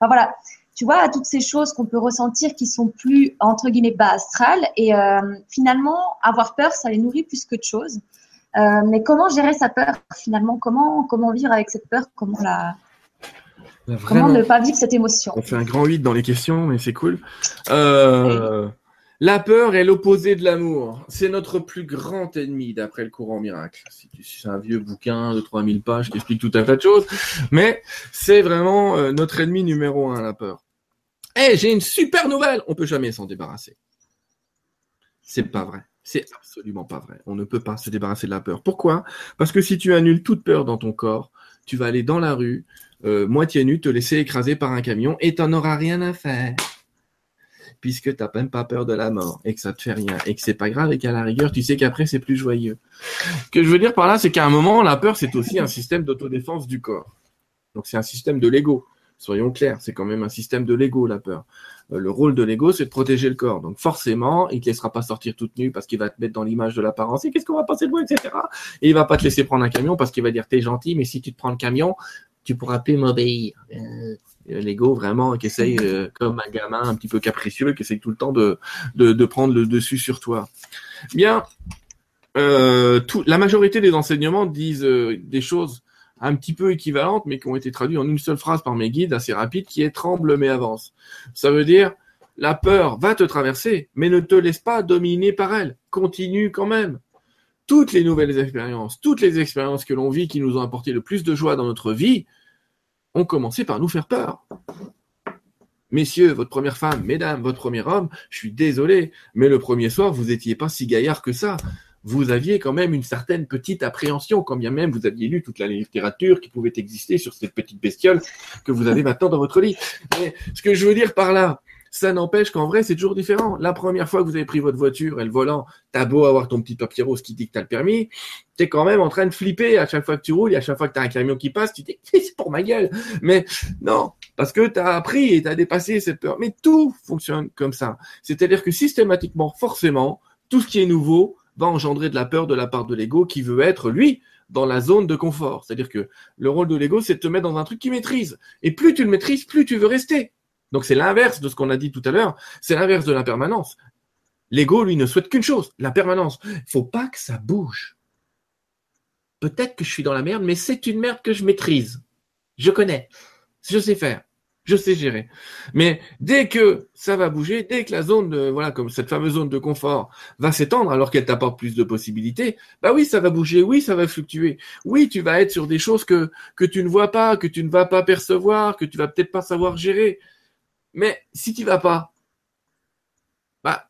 Enfin voilà, tu vois, à toutes ces choses qu'on peut ressentir qui sont plus, entre guillemets, bas astrales. Et euh, finalement, avoir peur, ça les nourrit plus que de choses. mais comment gérer sa peur finalement? Comment, comment vivre avec cette peur? Comment la Comment ne pas vivre cette émotion? On fait un grand 8 dans les questions, mais c'est cool. Euh, la peur est l'opposé de l'amour. C'est notre plus grand ennemi, d'après le courant miracle. C'est un vieux bouquin de 3000 pages qui explique tout un tas de choses, mais c'est vraiment euh, notre ennemi numéro un, la peur. Eh, j'ai une super nouvelle On peut jamais s'en débarrasser. C'est pas vrai. C'est absolument pas vrai. On ne peut pas se débarrasser de la peur. Pourquoi? Parce que si tu annules toute peur dans ton corps, tu vas aller dans la rue, euh, moitié nu, te laisser écraser par un camion et t'en auras rien à faire. Puisque t'as même pas peur de la mort et que ça te fait rien et que c'est pas grave et qu'à la rigueur, tu sais qu'après c'est plus joyeux. Ce que je veux dire par là, c'est qu'à un moment, la peur, c'est aussi un système d'autodéfense du corps. Donc c'est un système de l'ego. Soyons clairs, c'est quand même un système de l'ego, la peur. Euh, le rôle de l'ego, c'est de protéger le corps. Donc forcément, il te laissera pas sortir toute nue parce qu'il va te mettre dans l'image de l'apparence. Et qu'est-ce qu'on va passer de moi, etc. Et il va pas te laisser prendre un camion parce qu'il va dire t'es gentil, mais si tu te prends le camion, tu pourras plus m'obéir. Euh, L'ego vraiment qui essaye euh, comme un gamin un petit peu capricieux qui essaye tout le temps de, de, prendre le dessus sur toi. Bien, euh, la majorité des enseignements disent euh, des choses un petit peu équivalentes, mais qui ont été traduites en une seule phrase par mes guides assez rapide, qui est tremble mais avance. Ça veut dire la peur va te traverser, mais ne te laisse pas dominer par elle. Continue quand même toutes les nouvelles expériences, toutes les expériences que l'on vit qui nous ont apporté le plus de joie dans notre vie, ont commencé par nous faire peur. Messieurs, votre première femme, mesdames, votre premier homme, je suis désolé, mais le premier soir, vous n'étiez pas si gaillard que ça. Vous aviez quand même une certaine petite appréhension, quand bien même vous aviez lu toute la littérature qui pouvait exister sur cette petite bestiole que vous avez maintenant dans votre lit. Mais ce que je veux dire par là, ça n'empêche qu'en vrai, c'est toujours différent. La première fois que vous avez pris votre voiture et le volant, t'as beau avoir ton petit papier rose qui dit que t'as le permis, t'es quand même en train de flipper à chaque fois que tu roules à chaque fois que t'as un camion qui passe, tu dis, c'est pour ma gueule. Mais non, parce que t'as appris et t'as dépassé cette peur. Mais tout fonctionne comme ça. C'est-à-dire que systématiquement, forcément, tout ce qui est nouveau va engendrer de la peur de la part de l'ego qui veut être, lui, dans la zone de confort. C'est-à-dire que le rôle de l'ego, c'est de te mettre dans un truc qui maîtrise. Et plus tu le maîtrises, plus tu veux rester. Donc c'est l'inverse de ce qu'on a dit tout à l'heure, c'est l'inverse de la permanence. L'ego, lui, ne souhaite qu'une chose, la permanence. Il faut pas que ça bouge. Peut-être que je suis dans la merde, mais c'est une merde que je maîtrise. Je connais. Je sais faire. Je sais gérer. Mais dès que ça va bouger, dès que la zone voilà, comme cette fameuse zone de confort va s'étendre alors qu'elle t'apporte plus de possibilités, bah oui, ça va bouger, oui, ça va fluctuer. Oui, tu vas être sur des choses que, que tu ne vois pas, que tu ne vas pas percevoir, que tu vas peut-être pas savoir gérer. Mais si tu vas pas, bah,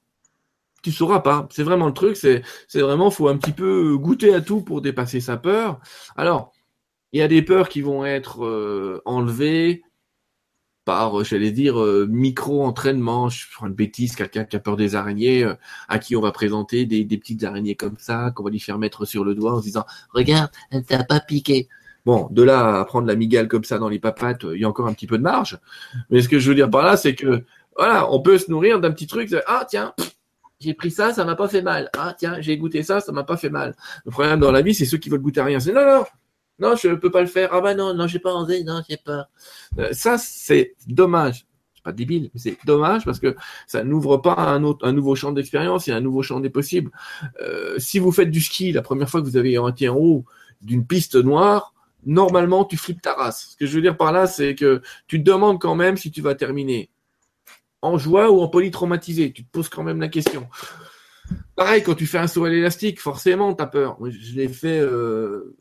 tu sauras pas. C'est vraiment le truc. C'est, vraiment, faut un petit peu goûter à tout pour dépasser sa peur. Alors, il y a des peurs qui vont être euh, enlevées par, j'allais dire, micro-entraînement. Je prends une bêtise, quelqu'un qui a peur des araignées, à qui on va présenter des, des petites araignées comme ça, qu'on va lui faire mettre sur le doigt en se disant, regarde, elle t'a pas piqué. Bon, de là à prendre la migale comme ça dans les papates, il y a encore un petit peu de marge. Mais ce que je veux dire par là, c'est que voilà, on peut se nourrir d'un petit truc. Ah tiens, j'ai pris ça, ça m'a pas fait mal. Ah tiens, j'ai goûté ça, ça m'a pas fait mal. Le problème dans la vie, c'est ceux qui veulent goûter à rien. C'est non, non, non, je peux pas le faire. Ah bah non, non, j'ai pas envie, non, j'ai pas. Euh, ça, c'est dommage. Pas débile, mais c'est dommage parce que ça n'ouvre pas un autre, un nouveau champ d'expérience et un nouveau champ des possibles. Euh, si vous faites du ski la première fois que vous avez été en haut d'une piste noire, normalement, tu flippes ta race. Ce que je veux dire par là, c'est que tu te demandes quand même si tu vas terminer en joie ou en polytraumatisé. Tu te poses quand même la question. Pareil, quand tu fais un saut à l'élastique, forcément, tu as peur. Je l'ai fait. Euh...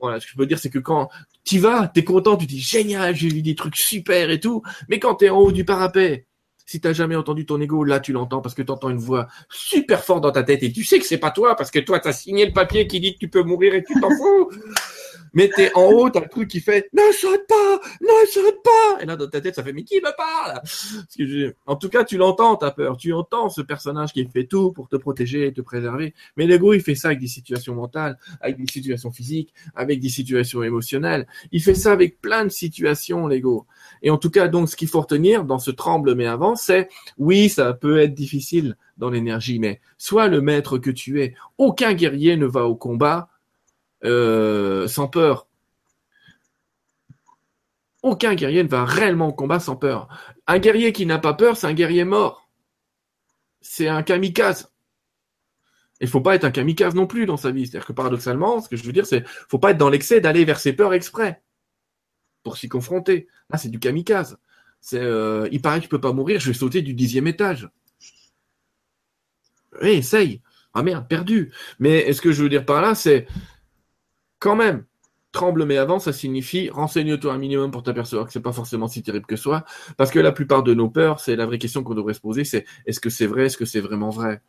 Voilà, ce que je peux dire, c'est que quand tu vas, tu es content, tu dis génial, j'ai vu des trucs super et tout. Mais quand tu es en haut du parapet, si t'as jamais entendu ton ego, là tu l'entends parce que tu entends une voix super forte dans ta tête et tu sais que c'est pas toi parce que toi tu signé le papier qui dit que tu peux mourir et tu t'en fous mais t'es en haut, t'as le truc qui fait ne saute pas, ne saute pas. Et là, dans ta tête, ça fait mais qui me parle? En tout cas, tu l'entends, ta peur. Tu entends ce personnage qui fait tout pour te protéger et te préserver. Mais l'ego, il fait ça avec des situations mentales, avec des situations physiques, avec des situations émotionnelles. Il fait ça avec plein de situations, l'ego. Et en tout cas, donc, ce qu'il faut retenir dans ce tremble mais avant, c'est oui, ça peut être difficile dans l'énergie, mais sois le maître que tu es. Aucun guerrier ne va au combat euh, sans peur. Aucun guerrier ne va réellement au combat sans peur. Un guerrier qui n'a pas peur, c'est un guerrier mort. C'est un kamikaze. Il faut pas être un kamikaze non plus dans sa vie. C'est-à-dire que paradoxalement, ce que je veux dire, c'est faut pas être dans l'excès d'aller vers ses peurs exprès pour s'y confronter. Là, c'est du kamikaze. Euh, il paraît que je peux pas mourir, je vais sauter du dixième étage. Oui, essaye. Ah merde, perdu. Mais ce que je veux dire par là, c'est quand même, tremble mais avant, ça signifie renseigne-toi un minimum pour t'apercevoir que c'est pas forcément si terrible que soi. Parce que la plupart de nos peurs, c'est la vraie question qu'on devrait se poser, c'est est-ce que c'est vrai, est-ce que c'est vraiment vrai?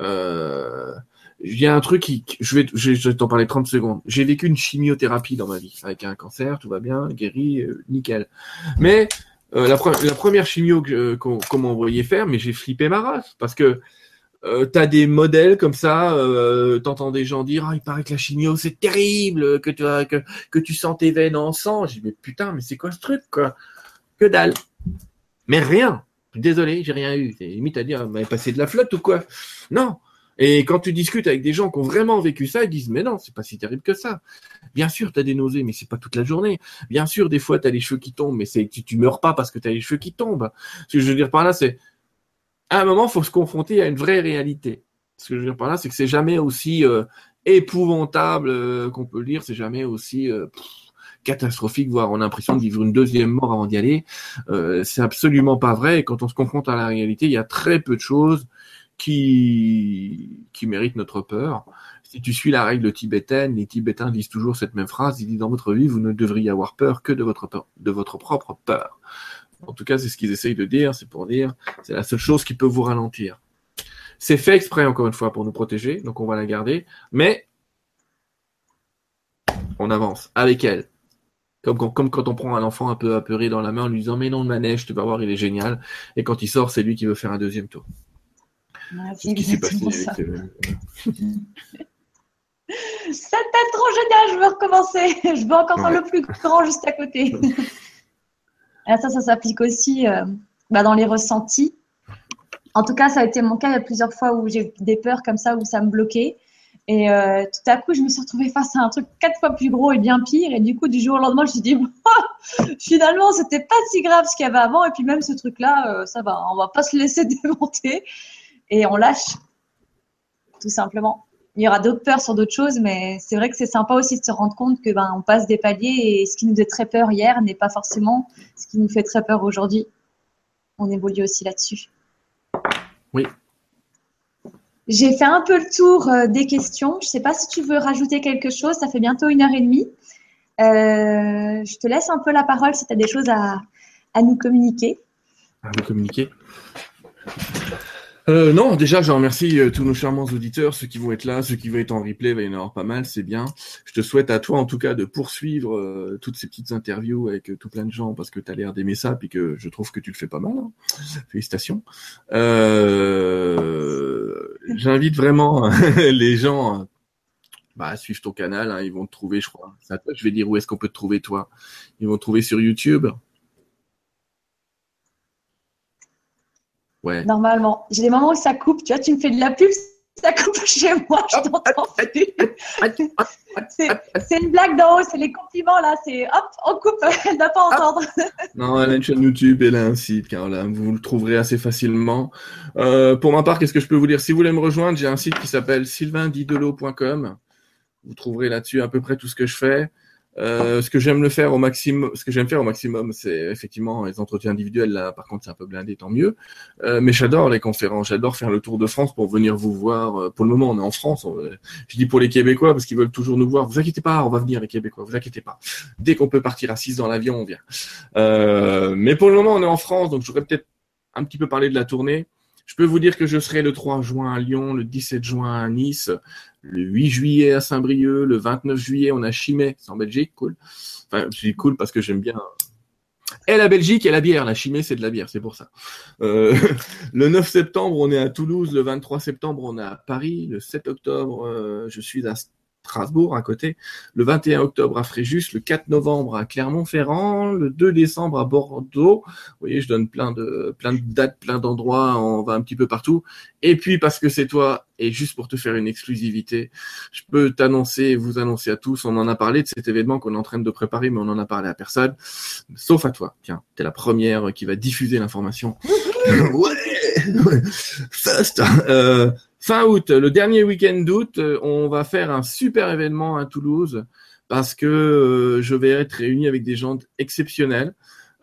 Euh, Il y a un truc qui, je vais, je t'en parler 30 secondes. J'ai vécu une chimiothérapie dans ma vie avec un cancer, tout va bien, guéri, euh, nickel. Mais euh, la, première chimio qu'on m'a envoyé faire, mais j'ai flippé ma race parce que euh, t'as des modèles comme ça, euh, t'entends des gens dire ah il paraît que la chimio c'est terrible, que tu que, que tu sens tes veines en sang. J'ai mais putain mais c'est quoi ce truc quoi? Que dalle. Mais rien. Désolé, j'ai rien eu. C'est limite à dire m'avez passé de la flotte ou quoi? Non. Et quand tu discutes avec des gens qui ont vraiment vécu ça, ils disent mais non, c'est pas si terrible que ça. Bien sûr, tu as des nausées, mais c'est pas toute la journée. Bien sûr, des fois tu as les cheveux qui tombent, mais c'est tu, tu meurs pas parce que tu as les cheveux qui tombent. Ce que je veux dire par là, c'est à un moment, faut se confronter à une vraie réalité. Ce que je veux dire par là, c'est que c'est jamais aussi euh, épouvantable euh, qu'on peut le dire, c'est jamais aussi euh, catastrophique, voire on a l'impression de vivre une deuxième mort avant d'y aller. c'est absolument pas vrai. Et quand on se confronte à la réalité, il y a très peu de choses qui qui méritent notre peur. Si tu suis la règle tibétaine, les Tibétains disent toujours cette même phrase. Ils disent dans votre vie, vous ne devriez avoir peur que de votre peur, de votre propre peur. En tout cas, c'est ce qu'ils essayent de dire, c'est pour dire, c'est la seule chose qui peut vous ralentir. C'est fait exprès, encore une fois, pour nous protéger, donc on va la garder, mais on avance avec elle. Comme, comme quand on prend un enfant un peu apeuré dans la main en lui disant mais non le manège, tu vas voir, il est génial. Et quand il sort, c'est lui qui veut faire un deuxième tour. c'est ce qui s'est passé avec, euh, C'était trop génial, je veux recommencer. Je veux encore faire le plus grand juste à côté. Et ça, ça s'applique aussi euh, bah, dans les ressentis. En tout cas, ça a été mon cas. Il y a plusieurs fois où j'ai eu des peurs comme ça, où ça me bloquait. Et euh, tout à coup, je me suis retrouvée face à un truc quatre fois plus gros et bien pire. Et du coup, du jour au lendemain, je me suis dit, oh, finalement, c'était pas si grave ce qu'il y avait avant. Et puis même ce truc-là, euh, ça va, on va pas se laisser démonter. Et on lâche, tout simplement il y aura d'autres peurs sur d'autres choses, mais c'est vrai que c'est sympa aussi de se rendre compte que ben on passe des paliers et ce qui nous faisait très peur hier n'est pas forcément ce qui nous fait très peur aujourd'hui. On évolue aussi là-dessus. Oui. J'ai fait un peu le tour euh, des questions. Je ne sais pas si tu veux rajouter quelque chose. Ça fait bientôt une heure et demie. Euh, je te laisse un peu la parole si tu as des choses à, à nous communiquer. À nous communiquer Euh, non, déjà, je remercie euh, tous nos charmants auditeurs, ceux qui vont être là, ceux qui vont être en replay, il va y en avoir pas mal, c'est bien. Je te souhaite à toi, en tout cas, de poursuivre euh, toutes ces petites interviews avec tout plein de gens, parce que tu as l'air d'aimer ça, puis que je trouve que tu le fais pas mal. Hein. Félicitations. J'invite vraiment les gens bah, à suivre ton canal, hein, ils vont te trouver, je crois. Je vais dire où est-ce qu'on peut te trouver, toi. Ils vont te trouver sur YouTube. Normalement. J'ai des moments où ça coupe. Tu vois, tu me fais de la pub, ça coupe chez moi, je t'entends. c'est une blague d'en haut, c'est les compliments là. C'est hop, on coupe, elle ne doit pas entendre. non, elle a une chaîne YouTube, elle a un site, Caroline. Vous le trouverez assez facilement. Euh, pour ma part, qu'est-ce que je peux vous dire? Si vous voulez me rejoindre, j'ai un site qui s'appelle sylvaindidelo.com. Vous trouverez là-dessus à peu près tout ce que je fais. Euh, ce que j'aime le faire au maximum, ce que j'aime faire au maximum, c'est effectivement les entretiens individuels. Là, par contre, c'est un peu blindé, tant mieux. Euh, mais j'adore les conférences, j'adore faire le tour de France pour venir vous voir. Euh, pour le moment, on est en France. je dis pour les Québécois parce qu'ils veulent toujours nous voir. Vous inquiétez pas, on va venir les Québécois. Vous inquiétez pas. Dès qu'on peut partir à 6 dans l'avion, on vient. Euh, mais pour le moment, on est en France, donc j'aurais peut-être un petit peu parlé de la tournée. Je peux vous dire que je serai le 3 juin à Lyon, le 17 juin à Nice, le 8 juillet à Saint-Brieuc, le 29 juillet on a Chimay, c'est en Belgique, cool. Enfin, je dis cool parce que j'aime bien. Et la Belgique et la bière, la Chimay c'est de la bière, c'est pour ça. Euh, le 9 septembre on est à Toulouse, le 23 septembre on est à Paris, le 7 octobre euh, je suis à Strasbourg à côté, le 21 octobre à Fréjus, le 4 novembre à Clermont-Ferrand, le 2 décembre à Bordeaux. Vous voyez, je donne plein de plein de dates, plein d'endroits, on va un petit peu partout. Et puis parce que c'est toi et juste pour te faire une exclusivité, je peux t'annoncer, vous annoncer à tous, on en a parlé de cet événement qu'on est en train de préparer, mais on en a parlé à personne, sauf à toi. Tiens, t'es la première qui va diffuser l'information. ouais, First. Euh, Fin août, le dernier week-end d'août, euh, on va faire un super événement à Toulouse parce que euh, je vais être réuni avec des gens exceptionnels.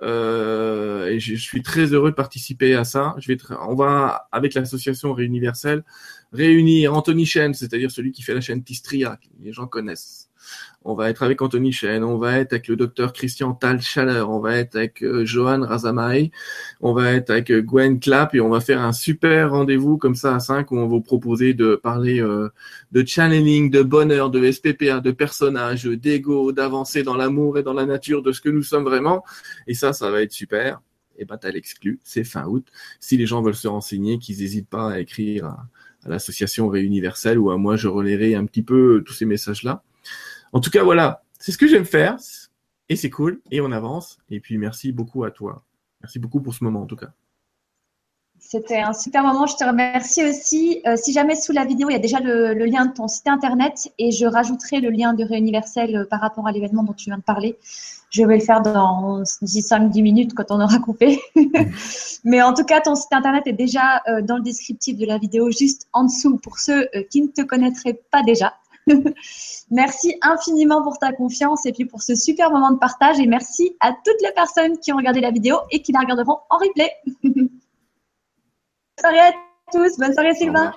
Et je, suis très heureux de participer à ça. On va avec l'association Réuniverselle réunir Anthony Chen, c'est-à-dire celui qui fait la chaîne Tistria, que les gens connaissent on va être avec Anthony Chen, on va être avec le docteur Christian Tal Schaller, on va être avec euh, Johan Razamaï, on va être avec euh, Gwen Clapp et on va faire un super rendez-vous comme ça à 5 où on va vous proposer de parler euh, de channeling, de bonheur, de SPPA, de personnages, d'ego, d'avancer dans l'amour et dans la nature de ce que nous sommes vraiment. Et ça, ça va être super. Et ben, t'as l'exclu, c'est fin août. Si les gens veulent se renseigner, qu'ils n'hésitent pas à écrire à, à l'association Réuniverselle ou à moi, je relayerai un petit peu tous ces messages-là. En tout cas, voilà, c'est ce que j'aime faire et c'est cool et on avance. Et puis merci beaucoup à toi. Merci beaucoup pour ce moment en tout cas. C'était un super moment. Je te remercie aussi. Euh, si jamais sous la vidéo, il y a déjà le, lien de ton site internet et je rajouterai le lien de Réuniversel euh, par rapport à l'événement dont tu viens de parler. Je vais le faire dans 5-10 minutes quand on aura coupé. Mais en tout cas, ton site internet est déjà euh, dans le descriptif de la vidéo, juste en dessous pour ceux qui ne te connaîtraient pas déjà. Merci infiniment pour ta confiance et puis pour ce super moment de partage. Et merci à toutes les personnes qui ont regardé la vidéo et qui la regarderont en replay. Bonne soirée à tous. Bonne soirée Sylvain.